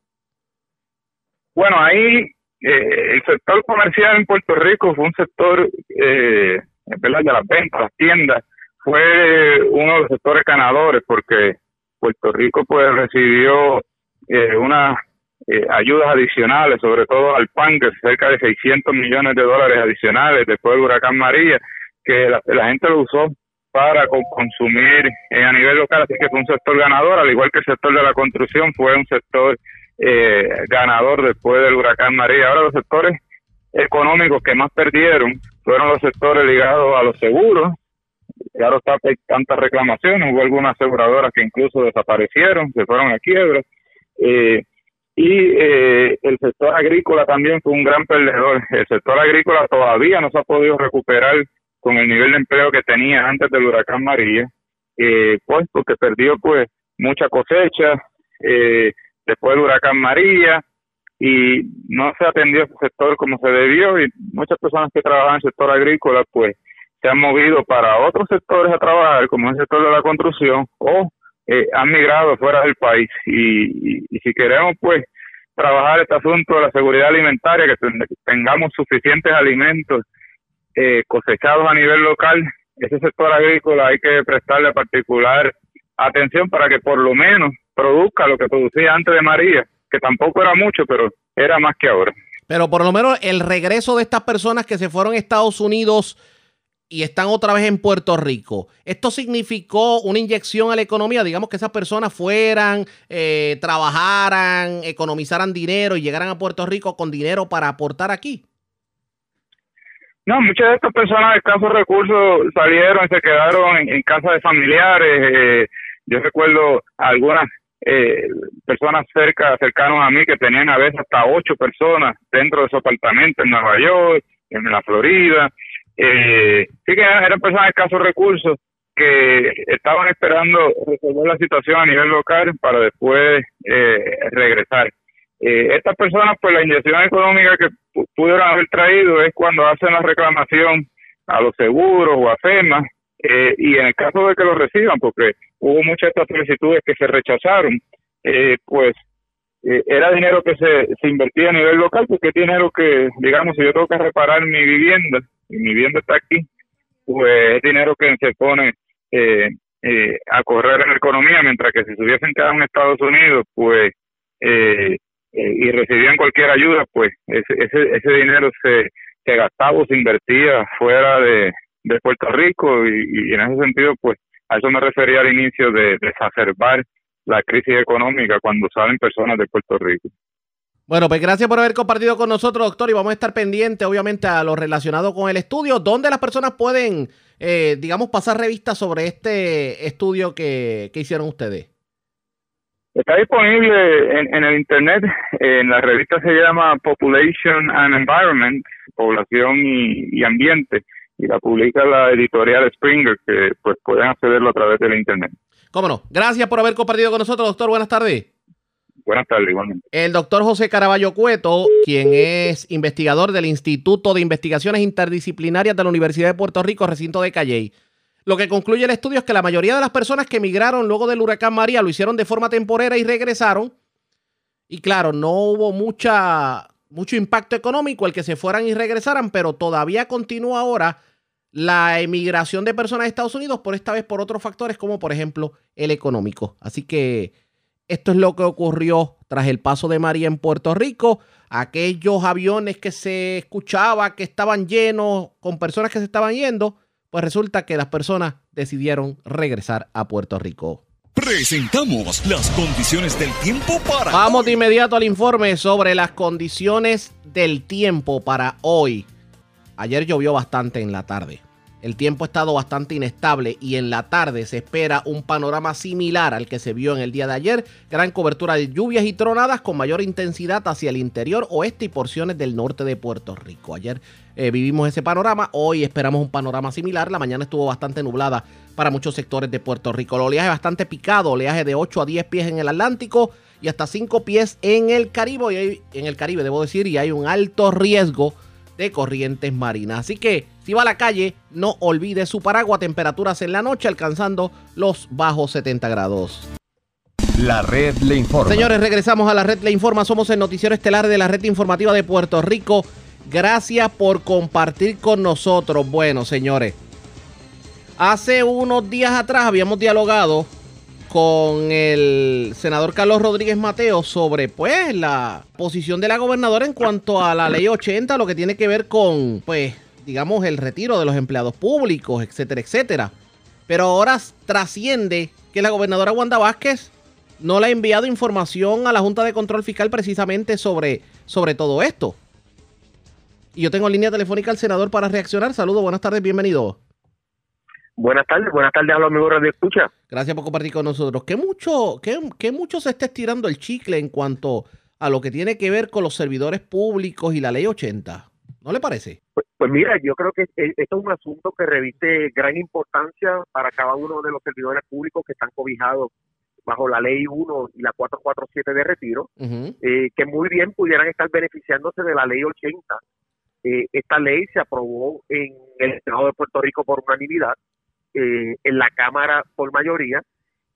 S15: Bueno, ahí eh, el sector comercial en Puerto Rico fue un sector, eh, ¿verdad? de las ventas, las tiendas, fue uno de los sectores ganadores porque Puerto Rico pues recibió eh, unas eh, ayudas adicionales, sobre todo al PAN, que cerca de 600 millones de dólares adicionales después del huracán María, que la, gente lo usó para consumir a nivel local, así que fue un sector ganador, al igual que el sector de la construcción fue un sector eh, ganador después del huracán María. Ahora los sectores económicos que más perdieron fueron los sectores ligados a los seguros, ahora está tantas reclamaciones, hubo algunas aseguradoras que incluso desaparecieron, se fueron a quiebra, eh, y eh, el sector agrícola también fue un gran perdedor. El sector agrícola todavía no se ha podido recuperar con el nivel de empleo que tenía antes del huracán María, eh, pues porque perdió pues mucha cosecha eh, después del huracán María y no se atendió ese sector como se debió y muchas personas que trabajan en el sector agrícola pues se han movido para otros sectores a trabajar como el sector de la construcción o eh, han migrado fuera del país y, si queremos pues trabajar este asunto de la seguridad alimentaria, que tengamos suficientes alimentos eh, cosechados a nivel local, ese sector agrícola hay que prestarle particular atención para que por lo menos produzca lo que producía antes de María, que tampoco era mucho, pero era más que ahora.
S2: Pero por lo menos el regreso de estas personas que se fueron a Estados Unidos y están otra vez en Puerto Rico. ¿Esto significó una inyección a la economía? Digamos que esas personas fueran, eh, trabajaran, economizaran dinero y llegaran a Puerto Rico con dinero para aportar aquí.
S15: No, muchas de estas personas de escasos recursos salieron y se quedaron en, casa de familiares. Eh, yo recuerdo algunas eh, personas cerca, cercanos a mí que tenían a veces hasta ocho personas dentro de su apartamento en Nueva York, en la Florida. Eh, sí que eran personas de escasos recursos que estaban esperando resolver la situación a nivel local para después eh, regresar. Eh, estas personas, pues la inyección económica que pudieron haber traído es cuando hacen la reclamación a los seguros o a FEMA, eh, y en el caso de que lo reciban, porque hubo muchas de estas solicitudes que se rechazaron, eh, pues eh, era dinero que se, se invertía a nivel local, porque es dinero que, digamos, si yo tengo que reparar mi vivienda, y mi está aquí, pues es dinero que se pone eh, eh, a correr en la economía, mientras que si se hubiesen quedado en Estados Unidos, pues, eh, y recibían cualquier ayuda, pues ese, ese, ese dinero se, se gastaba o se invertía fuera de, de Puerto Rico y, en ese sentido, pues a eso me refería al inicio de desacerbar la crisis económica cuando salen personas de Puerto Rico.
S2: Bueno, pues gracias por haber compartido con nosotros, doctor, y vamos a estar pendientes, obviamente, a lo relacionado con el estudio. ¿Dónde las personas pueden, eh, digamos, pasar revista sobre este estudio que, hicieron ustedes?
S15: Está disponible en, el Internet, en la revista se llama Population and Environment, Población y, Ambiente, y la publica la editorial Springer, que pues pueden accederlo a través del Internet.
S2: Cómo no. Gracias por haber compartido con nosotros, doctor. Buenas tardes.
S15: Buenas tardes, igualmente.
S2: El doctor José Caraballo Cueto, quien es investigador del Instituto de Investigaciones Interdisciplinarias de la Universidad de Puerto Rico, recinto de Calley. Lo que concluye el estudio es que la mayoría de las personas que emigraron luego del huracán María lo hicieron de forma temporera y regresaron. Y claro, no hubo mucha, mucho impacto económico el que se fueran y regresaran, pero todavía continúa ahora la emigración de personas a Estados Unidos, por esta vez por otros factores como por ejemplo el económico. Así que esto es lo que ocurrió tras el paso de María en Puerto Rico. Aquellos aviones que se escuchaba que estaban llenos con personas que se estaban yendo, pues resulta que las personas decidieron regresar a Puerto Rico.
S5: Presentamos las condiciones del tiempo para.
S2: Vamos de inmediato al informe sobre las condiciones del tiempo para hoy. Ayer llovió bastante en la tarde. El tiempo ha estado bastante inestable y en la tarde se espera un panorama similar al que se vio en el día de ayer. Gran cobertura de lluvias y tronadas con mayor intensidad hacia el interior oeste y porciones del norte de Puerto Rico. Ayer eh, vivimos ese panorama, hoy esperamos un panorama similar. La mañana estuvo bastante nublada para muchos sectores de Puerto Rico. El oleaje bastante picado, oleaje de 8 a 10 pies en el Atlántico y hasta 5 pies en el Caribe, y en el Caribe, debo decir, y hay un alto riesgo de corrientes marinas. Así que si va a la calle, no olvide su paraguas, temperaturas en la noche alcanzando los bajos 70 grados.
S1: La red le informa.
S2: Señores, regresamos a la red Le Informa. Somos el noticiero estelar de la red informativa de Puerto Rico. Gracias por compartir con nosotros. Bueno, señores, hace unos días atrás habíamos dialogado con el senador Carlos Rodríguez Mateo sobre pues la posición de la gobernadora en cuanto a la ley 80, lo que tiene que ver con pues digamos el retiro de los empleados públicos, etcétera, etcétera. Pero ahora trasciende que la gobernadora Wanda Vázquez no le ha enviado información a la Junta de Control Fiscal precisamente sobre, sobre todo esto. Y yo tengo en línea telefónica al senador para reaccionar. Saludos, buenas tardes, bienvenido.
S16: Buenas tardes, buenas tardes a los amigos de Escucha.
S2: Gracias por compartir con nosotros. ¿Qué mucho, qué, qué mucho se está estirando el chicle en cuanto a lo que tiene que ver con los servidores públicos y la ley 80? ¿No le parece?
S16: Pues, pues mira, yo creo que esto es un asunto que reviste gran importancia para cada uno de los servidores públicos que están cobijados bajo la ley 1 y la 447 de retiro, eh, que muy bien pudieran estar beneficiándose de la ley 80. Eh, esta ley se aprobó en el Estado de Puerto Rico por unanimidad, eh, en la Cámara por mayoría,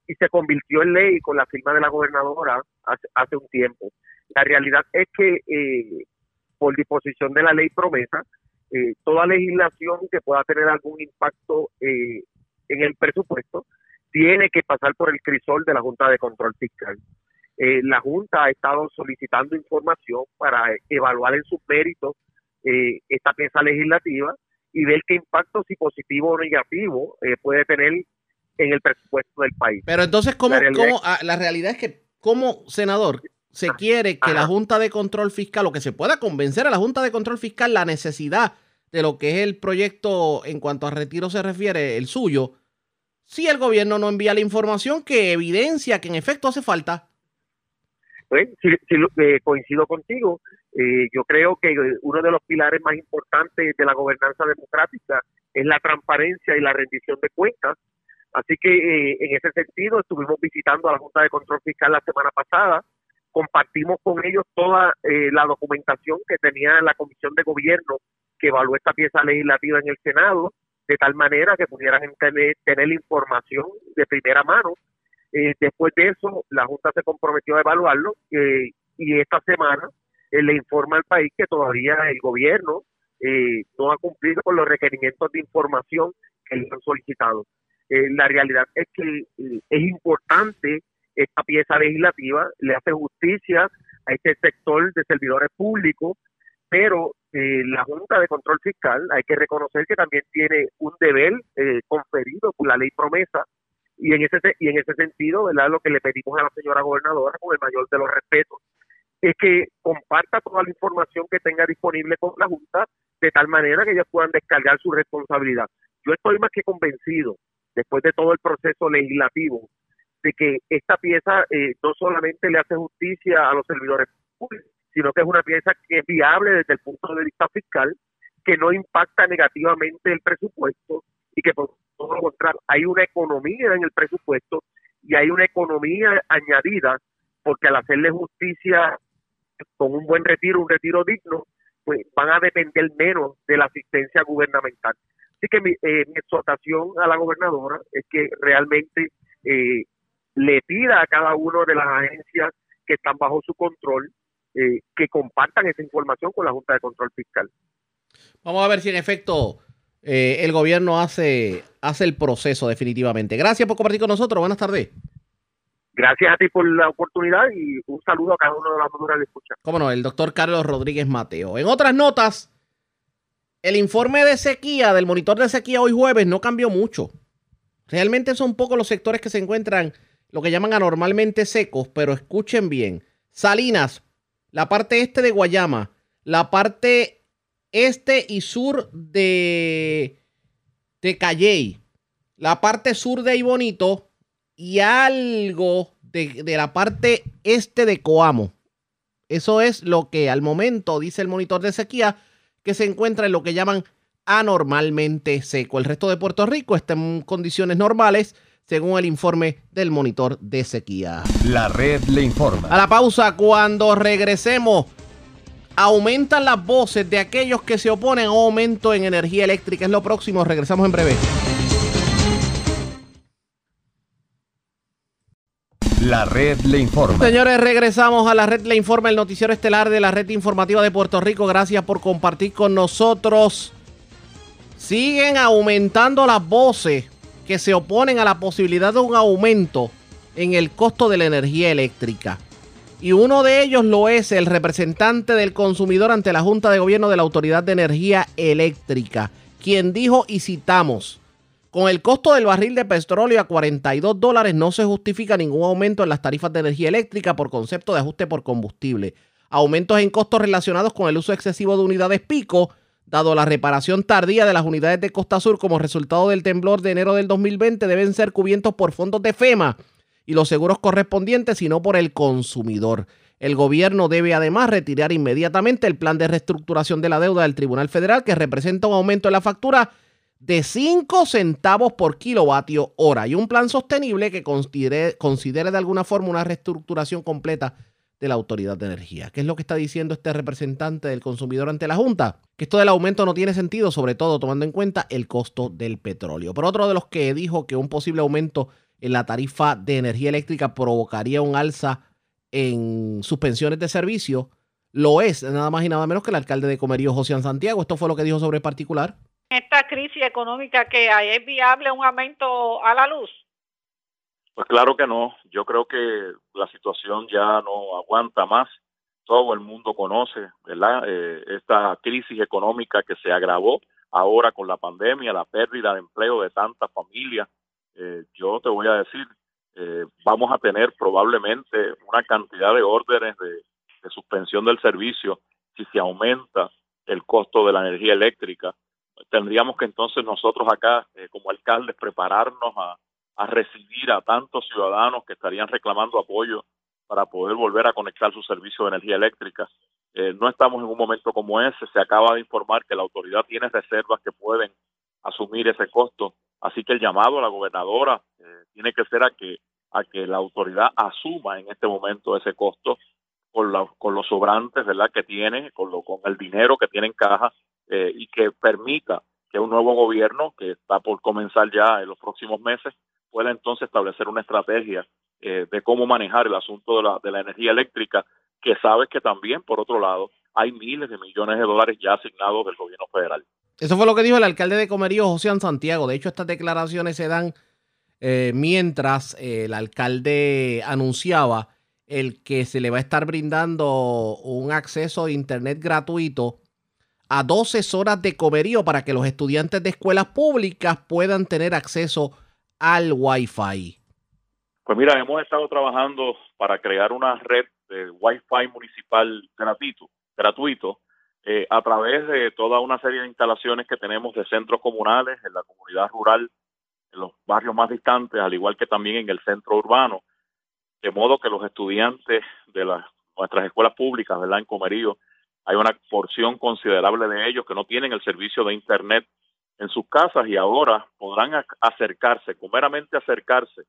S16: y se convirtió en ley con la firma de la gobernadora hace, hace un tiempo. La realidad es que eh, por disposición de la ley promesa, eh, toda legislación que pueda tener algún impacto eh, en el presupuesto tiene que pasar por el crisol de la Junta de Control Fiscal. Eh, la Junta ha estado solicitando información para evaluar en sus méritos eh, esta pieza legislativa y ver qué impacto, si positivo o negativo, eh, puede tener en el presupuesto del país.
S2: Pero entonces, ¿cómo,
S16: La realidad
S2: cómo- ah, la realidad es que, como senador, se quiere que la Junta de Control Fiscal, o que se pueda convencer a la Junta de Control Fiscal la necesidad de lo que es el proyecto en cuanto a retiro se refiere, el suyo, si el gobierno no envía la información que evidencia que en efecto hace falta.
S16: Pues, sí, lo- eh, coincido contigo. Eh, yo creo que eh, uno de los pilares más importantes de la gobernanza democrática es la transparencia y la rendición de cuentas. Así que eh, en ese sentido estuvimos visitando a la Junta de Control Fiscal la semana pasada, compartimos con ellos toda eh, la documentación que tenía la Comisión de Gobierno que evaluó esta pieza legislativa en el Senado, de tal manera que pudieran tener, tener información de primera mano eh, después de eso, la Junta se comprometió a evaluarlo y esta semana eh, le informa al país que todavía el gobierno eh, no ha cumplido con los requerimientos de información que le han solicitado. Eh, la realidad es que eh, es importante esta pieza legislativa, le hace justicia a este sector de servidores públicos, pero eh, la Junta de Control Fiscal hay que reconocer que también tiene un deber eh, conferido por la ley promesa y en ese se- y en ese sentido, ¿verdad? Lo que le pedimos a la señora gobernadora con el mayor de los respetos es que comparta toda la información que tenga disponible con la Junta de tal manera que ellos puedan descargar su responsabilidad. Yo estoy más que convencido, después de todo el proceso legislativo, de que esta pieza eh, no solamente le hace justicia a los servidores públicos, sino que es una pieza que es viable desde el punto de vista fiscal, que no impacta negativamente el presupuesto y que por todo lo contrario hay una economía en el presupuesto y hay una economía añadida porque al hacerle justicia con un buen retiro, un retiro digno, pues van a depender menos de la asistencia gubernamental. Así que mi, eh, mi exhortación a la gobernadora es que realmente eh, le pida a cada una de las agencias que están bajo su control eh, que compartan esa información con la Junta de Control Fiscal.
S2: Vamos a ver si en efecto eh, el gobierno hace, hace el proceso definitivamente. Gracias por compartir con nosotros. Buenas tardes.
S16: Gracias a ti por la oportunidad y un saludo a cada uno de las maduras de escucha.
S2: Cómo no, el doctor Carlos Rodríguez Mateo. En otras notas, el informe de sequía del monitor de sequía hoy jueves no cambió mucho. Realmente son pocos los sectores que se encuentran lo que llaman anormalmente secos, pero escuchen bien. Salinas, la parte este de Guayama, la parte este y sur de, de Calley, la parte sur de Ibonito y algo de, de la parte este de Coamo. Eso es lo que al momento dice el monitor de sequía que se encuentra en lo que llaman anormalmente seco. El resto de Puerto Rico está en condiciones normales, según el informe del monitor de sequía.
S1: La red le informa.
S2: A la pausa, cuando regresemos, aumentan las voces de aquellos que se oponen a un aumento en energía eléctrica. Es lo próximo, regresamos en breve.
S1: La red le informa.
S2: Señores, regresamos a la red Le Informa, el noticiero estelar de la red informativa de Puerto Rico. Gracias por compartir con nosotros. Siguen aumentando las voces que se oponen a la posibilidad de un aumento en el costo de la energía eléctrica. Y uno de ellos lo es el representante del consumidor ante la Junta de Gobierno de la Autoridad de Energía Eléctrica, quien dijo, y citamos, con el costo del barril de petróleo a 42 dólares no se justifica ningún aumento en las tarifas de energía eléctrica por concepto de ajuste por combustible. Aumentos en costos relacionados con el uso excesivo de unidades pico, dado la reparación tardía de las unidades de Costa Sur como resultado del temblor de enero del 2020, deben ser cubiertos por fondos de FEMA y los seguros correspondientes, sino por el consumidor. El gobierno debe además retirar inmediatamente el plan de reestructuración de la deuda del Tribunal Federal que representa un aumento en la factura de 5 centavos por kilovatio hora y un plan sostenible que considere, considere de alguna forma una reestructuración completa de la Autoridad de Energía. ¿Qué es lo que está diciendo este representante del consumidor ante la Junta? Que esto del aumento no tiene sentido, sobre todo tomando en cuenta el costo del petróleo. Por otro de los que dijo que un posible aumento en la tarifa de energía eléctrica provocaría un alza en suspensiones de servicio, lo es nada más y nada menos que el alcalde de Comerío, José Santiago. Esto fue lo que dijo sobre el particular
S17: esta crisis económica que hay, ¿es viable un aumento a la luz?
S18: Pues claro que no. Yo creo que la situación ya no aguanta más. Todo el mundo conoce, ¿verdad? Eh, esta crisis económica que se agravó ahora con la pandemia, la pérdida de empleo de tantas familias. Eh, yo te voy a decir, eh, vamos a tener probablemente una cantidad de órdenes de, de suspensión del servicio si se aumenta el costo de la energía eléctrica tendríamos que entonces nosotros acá, eh, como alcaldes, prepararnos a, recibir a tantos ciudadanos que estarían reclamando apoyo para poder volver a conectar su servicio de energía eléctrica. Eh, no estamos en un momento como ese. Se acaba de informar que la autoridad tiene reservas que pueden asumir ese costo. Así que el llamado a la gobernadora eh, tiene que ser a que a que la autoridad asuma en este momento ese costo con, con los sobrantes verdad que tiene con lo con el dinero que tiene en caja eh, y que permita que un nuevo gobierno, que está por comenzar ya en los próximos meses, pueda entonces establecer una estrategia eh, de cómo manejar el asunto de la, de la energía eléctrica, que sabes que también, por otro lado, hay miles de millones de dólares ya asignados del gobierno federal.
S2: Eso fue lo que dijo el alcalde de Comerío, José Santiago. De hecho, estas declaraciones se dan eh, mientras el alcalde anunciaba el que se le va a estar brindando un acceso a Internet gratuito a 12 horas de comerío para que los estudiantes de escuelas públicas puedan tener acceso al Wi-Fi.
S18: Pues mira, hemos estado trabajando para crear una red de Wi-Fi municipal gratuito, gratuito eh, a través de toda una serie de instalaciones que tenemos de centros comunales en la comunidad rural, en los barrios más distantes, al igual que también en el centro urbano, de modo que los estudiantes de nuestras escuelas públicas, ¿verdad? En Comerío, hay una porción considerable de ellos que no tienen el servicio de Internet en sus casas y ahora podrán acercarse, meramente acercarse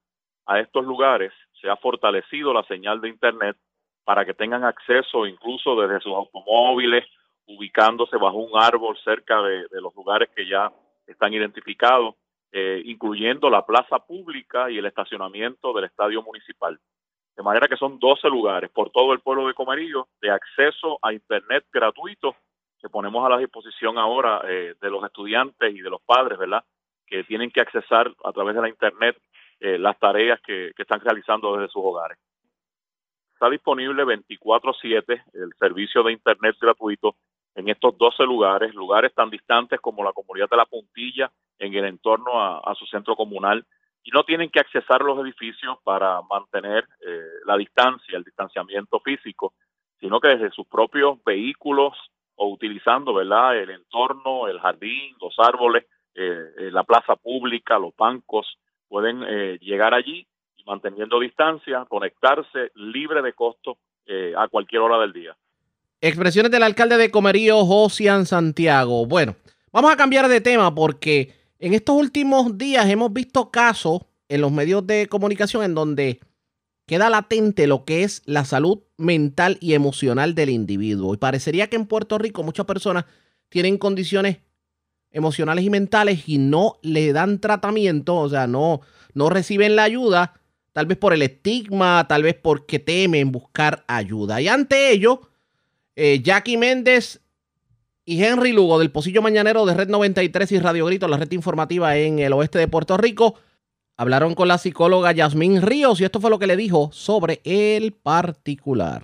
S18: a estos lugares. Se ha fortalecido la señal de Internet para que tengan acceso incluso desde sus automóviles, ubicándose bajo un árbol cerca de, los lugares que ya están identificados, eh, incluyendo la plaza pública y el estacionamiento del estadio municipal. De manera que son 12 lugares por todo el pueblo de Comerillo de acceso a Internet gratuito que ponemos a la disposición ahora eh, de los estudiantes y de los padres, ¿verdad? Que tienen que accesar a través de la Internet eh, las tareas que, están realizando desde sus hogares. Está disponible 24/7 el servicio de Internet gratuito en estos 12 lugares, lugares tan distantes como la comunidad de La Puntilla, en el entorno a su centro comunal, y no tienen que accesar los edificios para mantener eh, la distancia, el distanciamiento físico, sino que desde sus propios vehículos o utilizando verdad el entorno, el jardín, los árboles, eh, eh, la plaza pública, los bancos, pueden llegar allí y manteniendo distancia, conectarse libre de costo a cualquier hora del día.
S2: Expresiones del alcalde de Comerío, Josian Santiago. Bueno, vamos a cambiar de tema porque en estos últimos días hemos visto casos en los medios de comunicación en donde queda latente lo que es la salud mental y emocional del individuo. Y parecería que en Puerto Rico muchas personas tienen condiciones emocionales y mentales y no le dan tratamiento, o sea, no, no reciben la ayuda, tal vez por el estigma, tal vez porque temen buscar ayuda. Y ante ello, eh, Jackie Méndez y Henry Lugo del Pocillo Mañanero de Red 93 y Radio Grito, la red informativa en el oeste de Puerto Rico, hablaron con la psicóloga Yasmín Ríos y esto fue lo que le dijo sobre el particular.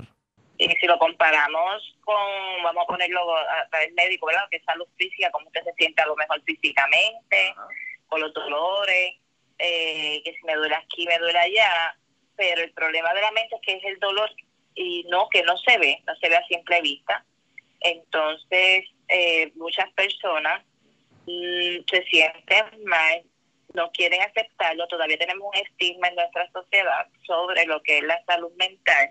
S19: Y si lo comparamos con, vamos a ponerlo a través médico, ¿verdad? Que es salud física, cómo usted se siente a lo mejor físicamente, con los dolores, eh, que si me duele aquí, me duele allá, pero el problema de la mente es que es el dolor y no, que no se ve, no se ve a simple vista. Entonces, eh, muchas personas mm, se sienten mal, no quieren aceptarlo, todavía tenemos un estigma en nuestra sociedad sobre lo que es la salud mental.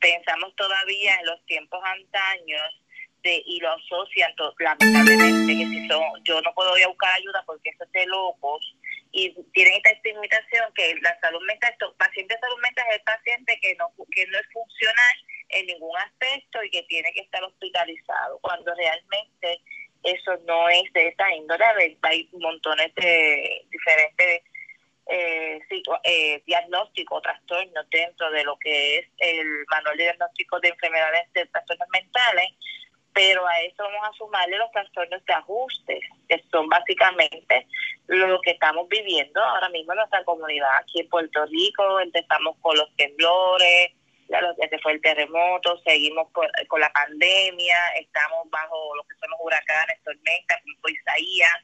S19: Pensamos todavía en los tiempos antaños de, y lo asocian lamentablemente que si son, yo no puedo ir a buscar ayuda porque eso es de locos y tienen esta estigmatización que la salud mental, el paciente de salud mental es el paciente que no, que no es funcional en ningún aspecto y que tiene que estar hospitalizado, cuando realmente eso no es de esta índole, hay montones de diferentes eh, eh, diagnósticos, trastornos dentro de lo que es el manual de diagnóstico de enfermedades de trastornos mentales, pero a eso vamos a sumarle los trastornos de ajustes, que son básicamente lo que estamos viviendo ahora mismo en nuestra comunidad aquí en Puerto Rico, empezamos con los temblores, ya lo que fue el terremoto, seguimos con la pandemia, estamos bajo lo que son los huracanes, tormentas, como Isaías,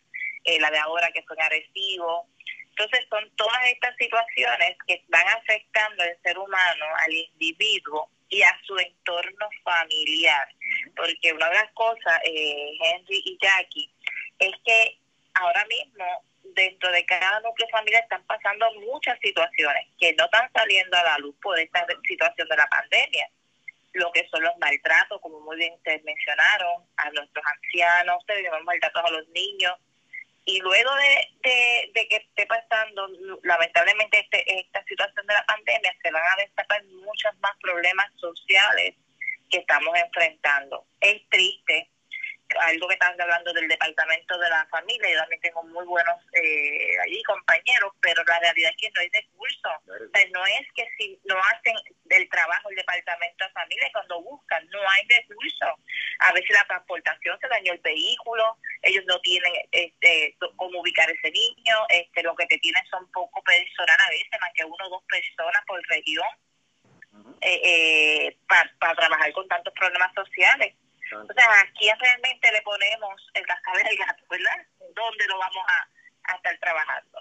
S19: eh, la de ahora que son agresivos. Entonces son todas estas situaciones que van afectando al ser humano, al individuo y a su entorno familiar. Porque una de las cosas, eh, Henry y Jackie, es que ahora mismo dentro de cada núcleo familiar están pasando muchas situaciones que no están saliendo a la luz por esta situación de la pandemia. Lo que son los maltratos, como muy bien ustedes mencionaron, a nuestros ancianos, tenemos maltratos a los niños. Y luego de, de, que esté pasando, lamentablemente, este, esta situación de la pandemia, se van a destapar muchos más problemas sociales que estamos enfrentando. Es triste algo que están hablando del departamento de la familia, yo también tengo muy buenos eh, allí compañeros, pero la realidad es que no hay recursos. no es que si no hacen el trabajo el departamento de familia, cuando buscan, no hay recursos. A veces la transportación se dañó el vehículo, ellos no tienen este cómo ubicar ese niño, este lo que te tienen son poco personal a veces, más que uno o dos personas por región, eh, eh, para trabajar con tantos problemas sociales. O sea, ¿a quién realmente le ponemos el cascabel del gato, verdad? ¿Dónde lo vamos a, estar trabajando?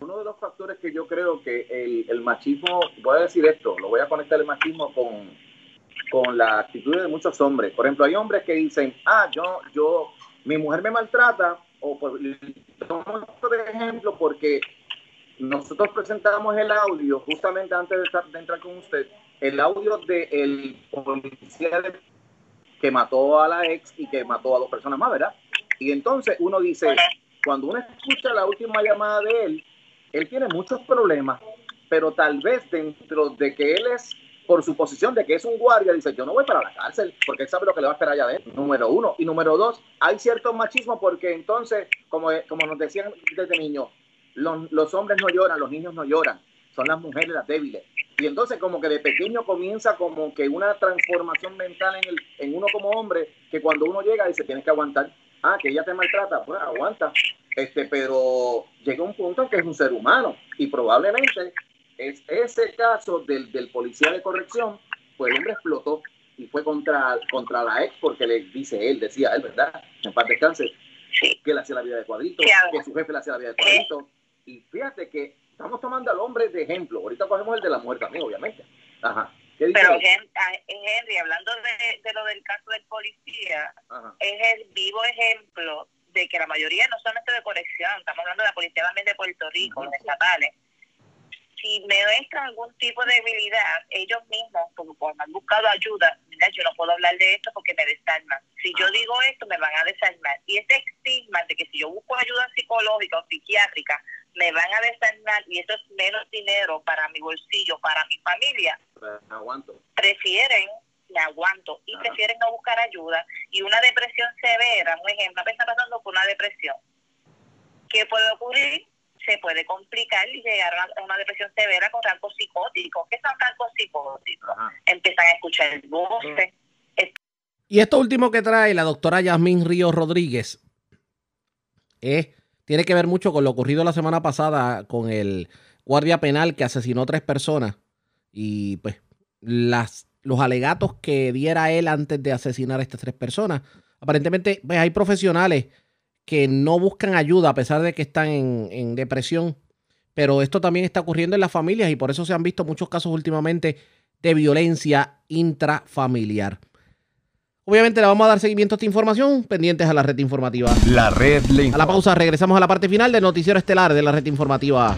S20: Uno de los factores que yo creo que el, el machismo, voy a decir esto, lo voy a conectar el machismo con, con la actitud de muchos hombres. Por ejemplo, hay hombres que dicen, ah, yo, yo, mi mujer me maltrata, o por, por ejemplo, porque nosotros presentamos el audio, justamente antes de, de entrar con usted, el audio del de policía de que mató a la ex y que mató a dos personas más, ¿verdad? Y entonces uno dice, cuando uno escucha la última llamada de él, él tiene muchos problemas, pero tal vez dentro de que él es, por su posición de que es un guardia, dice, yo no voy para la cárcel, porque él sabe lo que le va a esperar allá adentro, número uno. Y número dos, hay cierto machismo porque entonces, como, como nos decían desde niño, los, los hombres no lloran, los niños no lloran, son las mujeres las débiles. Y entonces como que de pequeño comienza como que una transformación mental en, el, en uno como hombre, que cuando uno llega dice, tienes que aguantar. Ah, que ella te maltrata, pues aguanta. Este, pero llega un punto en que es un ser humano y probablemente es ese caso del, del policía de corrección, pues el hombre explotó y fue contra, contra la ex porque le dice él, decía él, ¿verdad? En parte descanse, que le hacía la vida de cuadrito, que su jefe le hacía la vida de cuadrito. Y fíjate que estamos tomando al hombre de ejemplo. Ahorita cogemos el de la muerte también, obviamente. Ajá.
S19: Pero Henry, hablando de, lo del caso del policía, es el vivo ejemplo de que la mayoría, no solamente de corrección, estamos hablando de la policía también de Puerto Rico, los estatales, si me muestran algún tipo de debilidad, ellos mismos, como, me han buscado ayuda, mira, yo no puedo hablar de esto porque me desarman. Si yo digo esto, me van a desarmar. Y ese estigma de que si yo busco ayuda psicológica o psiquiátrica, me van a designar y eso es menos dinero para mi bolsillo, para mi familia,
S20: Aguanto.
S19: prefieren, me aguanto, y prefieren no buscar ayuda. Y una depresión severa, un ejemplo, persona pasando por una depresión, ¿qué puede ocurrir? Se puede complicar y llegar a una, a una depresión severa con rasgos psicóticos. ¿Qué son rasgos psicóticos? Empiezan a escuchar voces,
S2: Y esto último que trae la doctora Yasmín Ríos Rodríguez es, tiene que ver mucho con lo ocurrido la semana pasada con el guardia penal que asesinó tres personas y pues las, los alegatos que diera él antes de asesinar a estas tres personas. Aparentemente pues, hay profesionales que no buscan ayuda a pesar de que están en, en depresión, pero esto también está ocurriendo en las familias y por eso se han visto muchos casos últimamente de violencia intrafamiliar. Obviamente le vamos a dar seguimiento a esta información, pendientes a la red informativa.
S1: La red le
S2: A la pausa, regresamos a la parte final del noticiero estelar de la red informativa.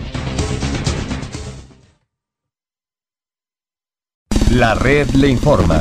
S1: La red le informa.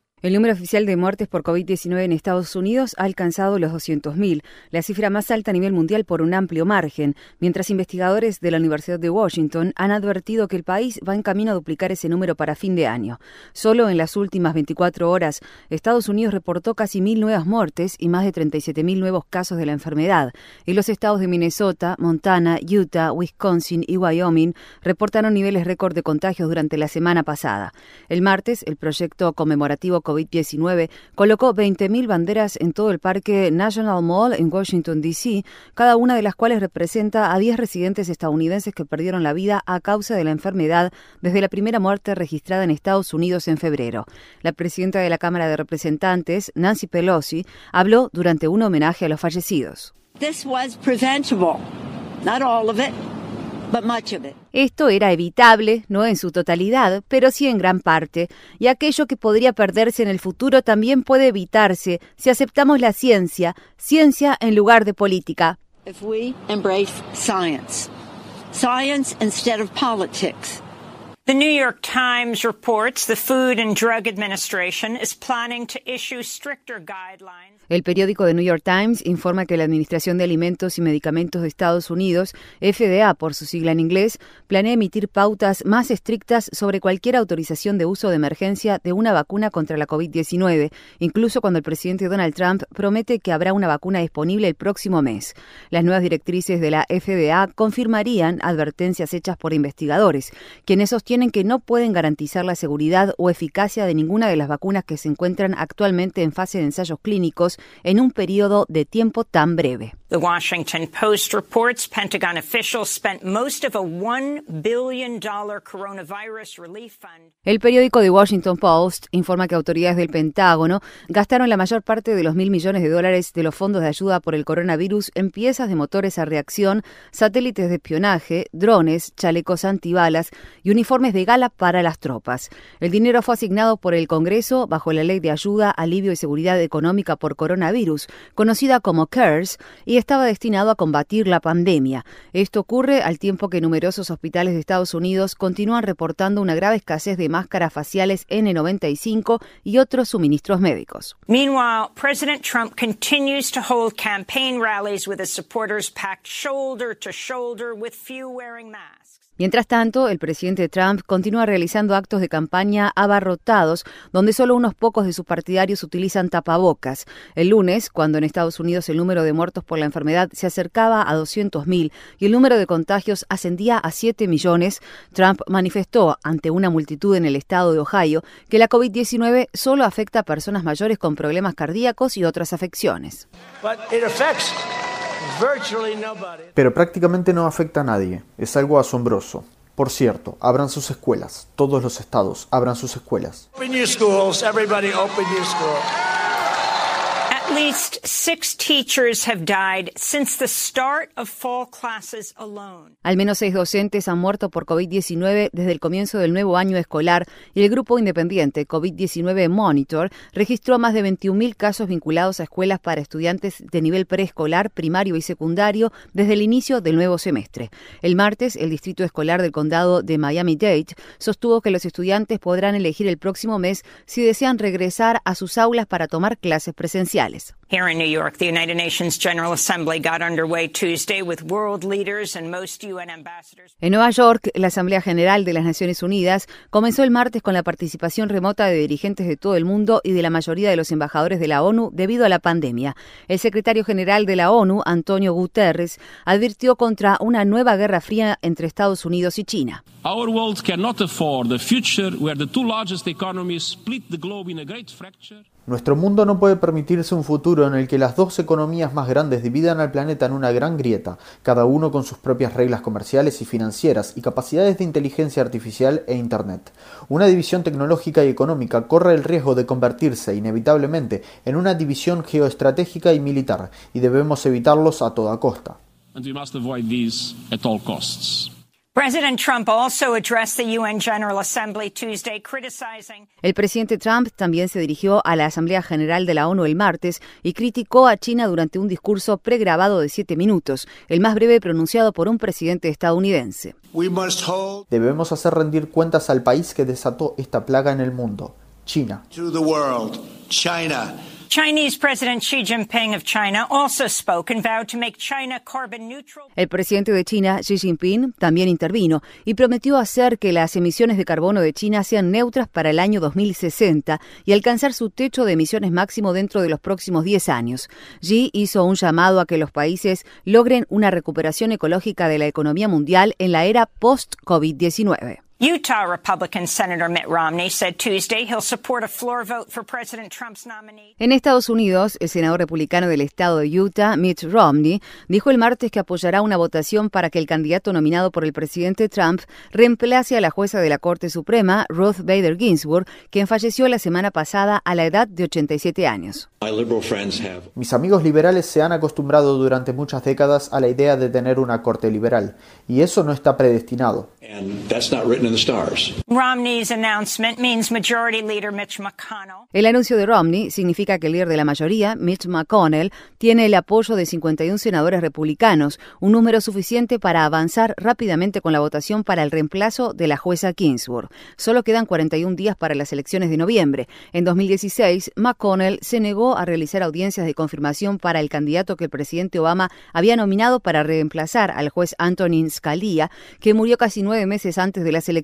S21: El número oficial de muertes por COVID-19 en Estados Unidos ha alcanzado los 200.000, la cifra más alta a nivel mundial por un amplio margen, mientras investigadores de la Universidad de Washington han advertido que el país va en camino a duplicar ese número para fin de año. Solo en las últimas 24 horas, Estados Unidos reportó casi mil nuevas muertes y más de 37.000 nuevos casos de la enfermedad. Y los estados de Minnesota, Montana, Utah, Wisconsin y Wyoming reportaron niveles récord de contagios durante la semana pasada. El martes, el proyecto conmemorativo COVID-19 colocó 20.000 banderas en todo el parque National Mall en Washington, D.C., cada una de las cuales representa a 10 residentes estadounidenses que perdieron la vida a causa de la enfermedad desde la primera muerte registrada en Estados Unidos en febrero. La presidenta de la Cámara de Representantes, Nancy Pelosi, habló durante un homenaje a los fallecidos.
S22: This was preventable. Not all of it, but much of it.
S21: Esto era evitable, no en su totalidad, pero sí en gran parte, y aquello que podría perderse en el futuro también puede evitarse si aceptamos la ciencia, ciencia en lugar de política.
S22: If we embrace science, science instead of politics.
S23: The New York Times reports the Food and Drug Administration is planning to issue stricter guidelines.
S21: El periódico The New York Times informa que la Administración de Alimentos y Medicamentos de Estados Unidos, FDA por su sigla en inglés, planea emitir pautas más estrictas sobre cualquier autorización de uso de emergencia de una vacuna contra la COVID-19, incluso cuando el presidente Donald Trump promete que habrá una vacuna disponible el próximo mes. Las nuevas directrices de la FDA confirmarían advertencias hechas por investigadores, quienes sostienen que no pueden garantizar la seguridad o eficacia de ninguna de las vacunas que se encuentran actualmente en fase de ensayos clínicos en un periodo de tiempo tan breve.
S23: The Washington Post reports Pentagon officials spent most of a $1 billion coronavirus relief fund.
S21: El periódico The Washington Post informa que autoridades del Pentágono gastaron la mayor parte de los mil millones de dólares de los fondos de ayuda por el coronavirus en piezas de motores a reacción, satélites de espionaje, drones, chalecos antibalas y uniformes de gala para las tropas. El dinero fue asignado por el Congreso bajo la Ley de Ayuda, Alivio y Seguridad Económica por Coronavirus, conocida como CARES, y estaba destinado a combatir la pandemia. Esto ocurre al tiempo que numerosos hospitales de Estados Unidos continúan reportando una grave escasez de máscaras faciales N95 y otros suministros médicos.
S23: Meanwhile, President Trump continues to hold campaign rallies with his supporters packed shoulder to shoulder with few wearing masks.
S21: Mientras tanto, el presidente Trump continúa realizando actos de campaña abarrotados, donde solo unos pocos de sus partidarios utilizan tapabocas. El lunes, cuando en Estados Unidos el número de muertos por la enfermedad se acercaba a 200.000 y el número de contagios ascendía a 7 millones, Trump manifestó ante una multitud en el estado de Ohio que la COVID-19 solo afecta a personas mayores con problemas cardíacos y otras afecciones.
S24: Pero prácticamente no afecta a nadie. Es algo asombroso. Por cierto, abran sus escuelas. Todos los estados abran sus escuelas.
S25: Open your schools, everybody open your schools.
S23: Least six teachers have died since the start of fall classes alone.
S21: Al menos seis docentes han muerto por COVID-19 desde el comienzo del nuevo año escolar y el grupo independiente COVID-19 Monitor registró más de 21.000 casos vinculados a escuelas para estudiantes de nivel preescolar, primario y secundario desde el inicio del nuevo semestre. El martes, el Distrito Escolar del Condado de Miami-Dade sostuvo que los estudiantes podrán elegir el próximo mes si desean regresar a sus aulas para tomar clases presenciales.
S23: Here in New York, the United Nations General Assembly got underway Tuesday with world leaders and most UN ambassadors.
S21: En Nueva York, la Asamblea General de las Naciones Unidas comenzó el martes con la participación remota de dirigentes de todo el mundo y de la mayoría de los embajadores de la ONU debido a la pandemia. El secretario general de la ONU, Antonio Guterres, advirtió contra una nueva guerra fría entre Estados Unidos y China.
S26: Our
S24: Nuestro mundo no puede permitirse un futuro en el que las dos economías más grandes dividan al planeta en una gran grieta, cada uno con sus propias reglas comerciales y financieras y capacidades de inteligencia artificial e Internet. Una división tecnológica y económica corre el riesgo de convertirse inevitablemente en una división geoestratégica y militar, y debemos evitarlos a toda costa.
S23: President Trump also addressed the UN General Assembly Tuesday criticizing
S21: El presidente Trump también se dirigió a la Asamblea General de la ONU el martes y criticó a China durante un discurso pregrabado de siete minutos, el más breve pronunciado por un presidente estadounidense.
S24: Debemos hacer rendir cuentas al país que desató esta plaga en el mundo, China.
S23: to the world, China.
S21: El presidente de China, Xi Jinping, también intervino y prometió hacer que las emisiones de carbono de China sean neutras para el año 2060 y alcanzar su techo de emisiones máximo dentro de los próximos 10 años. Xi hizo un llamado a que los países logren una recuperación ecológica de la economía mundial en la era post-COVID-19.
S23: Utah Republican Senator Mitt Romney said Tuesday he'll support a floor vote for President Trump's nominee.
S21: En Estados Unidos, el senador republicano del estado de Utah, Mitt Romney, dijo el martes que apoyará una votación para que el candidato nominado por el presidente Trump reemplace a la jueza de la Corte Suprema, Ruth Bader Ginsburg, quien falleció la semana pasada a la edad de 87 años.
S24: Mis amigos liberales se han acostumbrado durante muchas décadas a la idea de tener una corte liberal, y eso no está predestinado.
S23: Romney's announcement means Majority Leader Mitch McConnell
S21: El anuncio de Romney significa que el líder de la mayoría, Mitch McConnell, tiene el apoyo de 51 senadores republicanos, un número suficiente para avanzar rápidamente con la votación para el reemplazo de la jueza Ginsburg. Solo quedan 41 días para las elecciones de noviembre. En 2016, McConnell se negó a realizar audiencias de confirmación para el candidato que el presidente Obama había nominado para reemplazar al juez Antonin Scalia, que murió casi nueve meses antes de las elecciones.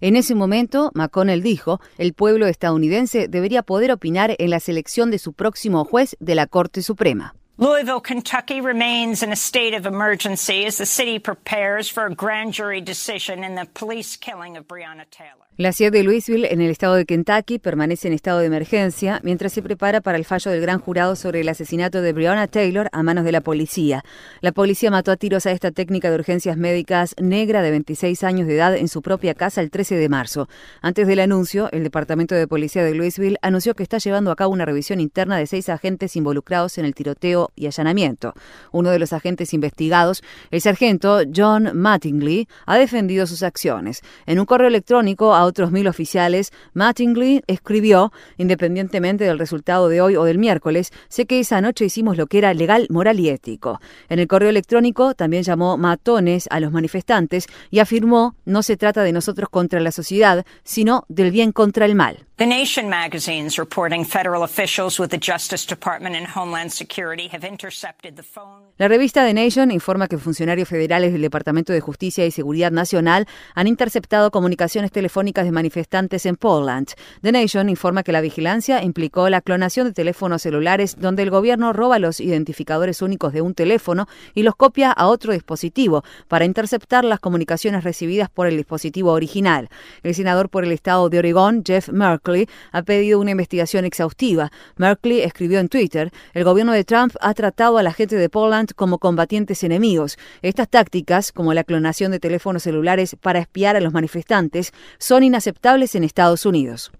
S21: En ese momento, McConnell dijo, el pueblo estadounidense debería poder opinar en la selección de su próximo juez de la Corte Suprema.
S23: Louisville, Kentucky remains in a state of emergency as the city prepares for a grand jury decision in the police killing of Breonna Taylor.
S21: La ciudad de Louisville, en el estado de Kentucky, permanece en estado de emergencia mientras se prepara para el fallo del gran jurado sobre el asesinato de Breonna Taylor a manos de la policía. La policía mató a tiros a esta técnica de urgencias médicas negra de 26 años de edad en su propia casa el 13 de marzo. Antes del anuncio, el Departamento de Policía de Louisville anunció que está llevando a cabo una revisión interna de seis agentes involucrados en el tiroteo y allanamiento. Uno de los agentes investigados, el sargento John Mattingly, ha defendido sus acciones. En un correo electrónico a otros mil oficiales, Mattingly escribió, independientemente del resultado de hoy o del miércoles, sé que esa noche hicimos lo que era legal, moral y ético. En el correo electrónico también llamó matones a los manifestantes y afirmó, no se trata de nosotros contra la sociedad, sino del bien contra el mal.
S23: The Nation magazine's reporting federal officials with the Justice Department and Homeland Security have intercepted the phone.
S21: La revista The Nation informa que funcionarios federales del Departamento de Justicia y Seguridad Nacional han interceptado comunicaciones telefónicas de manifestantes en Poland. The Nation informa que la vigilancia implicó la clonación de teléfonos celulares donde el gobierno roba los identificadores únicos de un teléfono y los copia a otro dispositivo para interceptar las comunicaciones recibidas por el dispositivo original. El senador por el estado de Oregón, Jeff Merkley, ha pedido una investigación exhaustiva. Merkley escribió en Twitter, el gobierno de Trump ha tratado a la gente de Poland como combatientes enemigos. Estas tácticas, como la clonación de teléfonos celulares para espiar a los manifestantes, son inaceptables en Estados Unidos.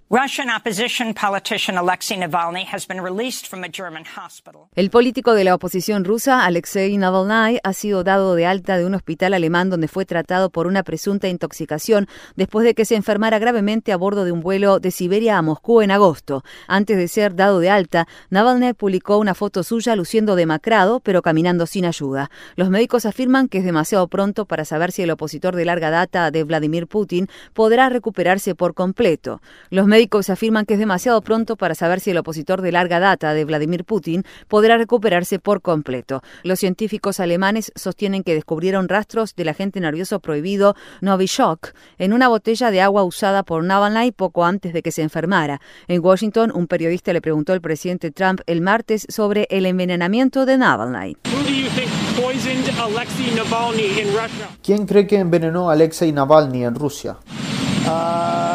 S21: El político de la oposición rusa, Alexei Navalny, ha sido dado de alta de un hospital alemán donde fue tratado por una presunta intoxicación después de que se enfermara gravemente a bordo de un vuelo de Siberia a Moscú en agosto. Antes de ser dado de alta, Navalny publicó una foto suya luciendo demacrado, pero caminando sin ayuda. Los médicos afirman que es demasiado pronto para saber si el opositor de larga data de Vladimir Putin podrá recuperarse por completo. Los médicos afirman que es demasiado pronto para saber si el opositor de larga data de Vladimir Putin podrá recuperarse por completo. Los científicos alemanes sostienen que descubrieron rastros del agente nervioso prohibido Novichok en una botella de agua usada por Navalny poco antes de que se enfermara. En Washington, un periodista le preguntó al presidente Trump el martes sobre el envenenamiento de Navalny.
S24: ¿Quién cree que envenenó a Alexei Navalny en Rusia?
S25: Uh,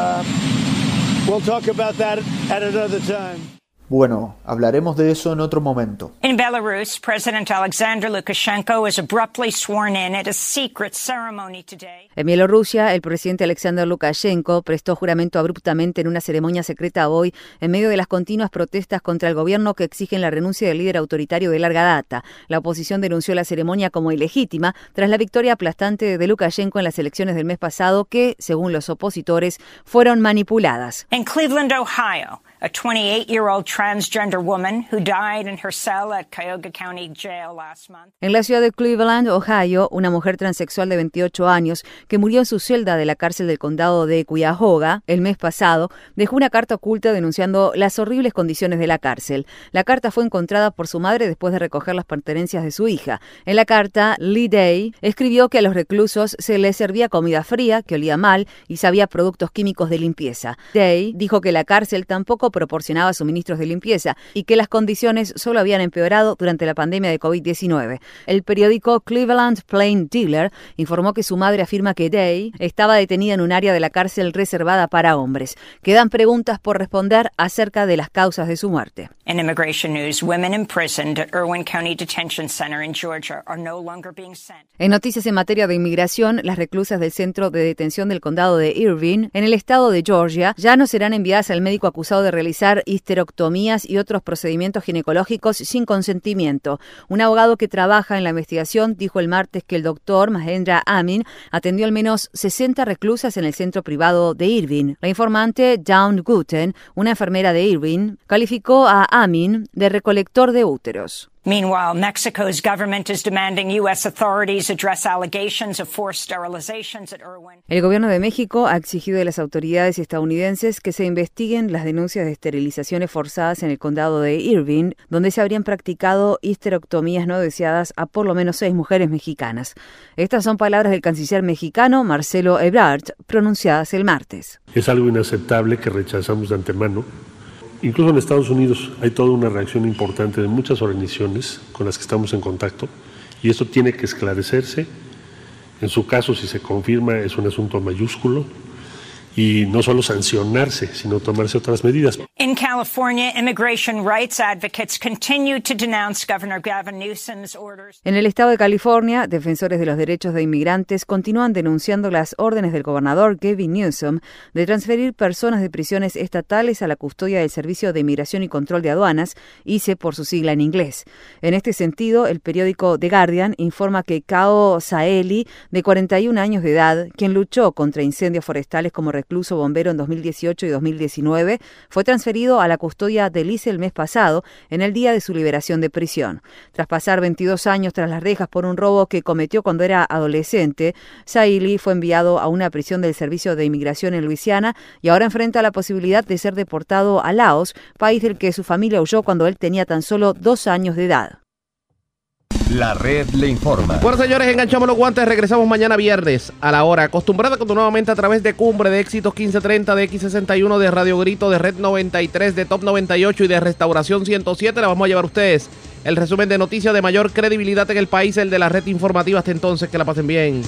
S25: we'll talk about that at another time.
S24: Bueno, hablaremos de eso en otro momento.
S23: In Belarus, President Alexander Lukashenko was abruptly sworn in at a secret ceremony today.
S21: En Bielorrusia, el presidente Alexander Lukashenko prestó juramento abruptamente en una ceremonia secreta hoy en medio de las continuas protestas contra el gobierno que exigen la renuncia del líder autoritario de larga data. La oposición denunció la ceremonia como ilegítima tras la victoria aplastante de Lukashenko en las elecciones del mes pasado que, según los opositores, fueron manipuladas.
S23: In Cleveland, Ohio, a 28-year-old transgender woman who died in her cell at Cuyahoga County Jail last month.
S21: En la ciudad de Cleveland, Ohio, una mujer transexual de 28 años que murió en su celda de la cárcel del condado de Cuyahoga el mes pasado dejó una carta oculta denunciando las horribles condiciones de la cárcel. La carta fue encontrada por su madre después de recoger las pertenencias de su hija. En la carta, Lee Day escribió que a los reclusos se les servía comida fría, que olía mal y sabía productos químicos de limpieza. Day dijo que la cárcel tampoco proporcionaba suministros de limpieza y que las condiciones solo habían empeorado durante la pandemia de COVID-19. El periódico Cleveland Plain Dealer informó que su madre afirma que Day estaba detenida en un área de la cárcel reservada para hombres. Quedan preguntas por responder acerca de las causas de su muerte.
S23: In immigration news, women imprisoned at Irwin County Detention Center in Georgia are no longer being sent.
S21: En noticias en materia de inmigración, las reclusas del centro de detención del condado de Irvine, en el estado de Georgia, ya no serán enviadas al médico acusado de realizar histerectomías y otros procedimientos ginecológicos sin consentimiento. Un abogado que trabaja en la investigación dijo el martes que el doctor Mahendra Amin atendió al menos 60 reclusas en el centro privado de Irvine. La informante Dawn Guten, una enfermera de Irvine, calificó a Amin de recolector de úteros.
S23: Meanwhile, Mexico's government is demanding U.S. authorities address allegations of forced sterilizations at Irwin.
S21: El gobierno de México ha exigido de las autoridades estadounidenses que se investiguen las denuncias de esterilizaciones forzadas en el condado de Irvine, donde se habrían practicado histerectomías no deseadas a por lo menos seis mujeres mexicanas. Estas son palabras del canciller mexicano Marcelo Ebrard, pronunciadas el martes.
S27: Es algo inaceptable que rechazamos de antemano. Incluso en Estados Unidos hay toda una reacción importante de muchas organizaciones con las que estamos en contacto y esto tiene que esclarecerse. En su caso, si se confirma, es un asunto mayúsculo y no solo sancionarse, sino tomarse otras medidas.
S23: In California, immigration rights advocates continue to denounce Governor Gavin Newsom's orders.
S21: En el estado de California, defensores de los derechos de inmigrantes continúan denunciando las órdenes del gobernador Gavin Newsom de transferir personas de prisiones estatales a la custodia del Servicio de Inmigración y Control de Aduanas, ICE por su sigla en inglés. En este sentido, el periódico The Guardian informa que Kao Saeli, de 41 años de edad, quien luchó contra incendios forestales como recluso bombero en 2018 y 2019, fue transferido a la custodia del ICE el mes pasado, en el día de su liberación de prisión. Tras pasar 22 años tras las rejas por un robo que cometió cuando era adolescente, Saili fue enviado a una prisión del Servicio de Inmigración en Luisiana y ahora enfrenta la posibilidad de ser deportado a Laos, país del que su familia huyó cuando él tenía tan solo dos años de edad.
S1: La red le informa.
S2: Bueno, señores, enganchamos los guantes. Regresamos mañana viernes a la hora acostumbrada continuamente a través de Cumbre, de Éxitos 1530, de X61, de Radio Grito, de Red 93, de Top 98 y de Restauración 107. La vamos a llevar a ustedes el resumen de noticias de mayor credibilidad en el país, el de la red informativa. Hasta entonces, que la pasen bien.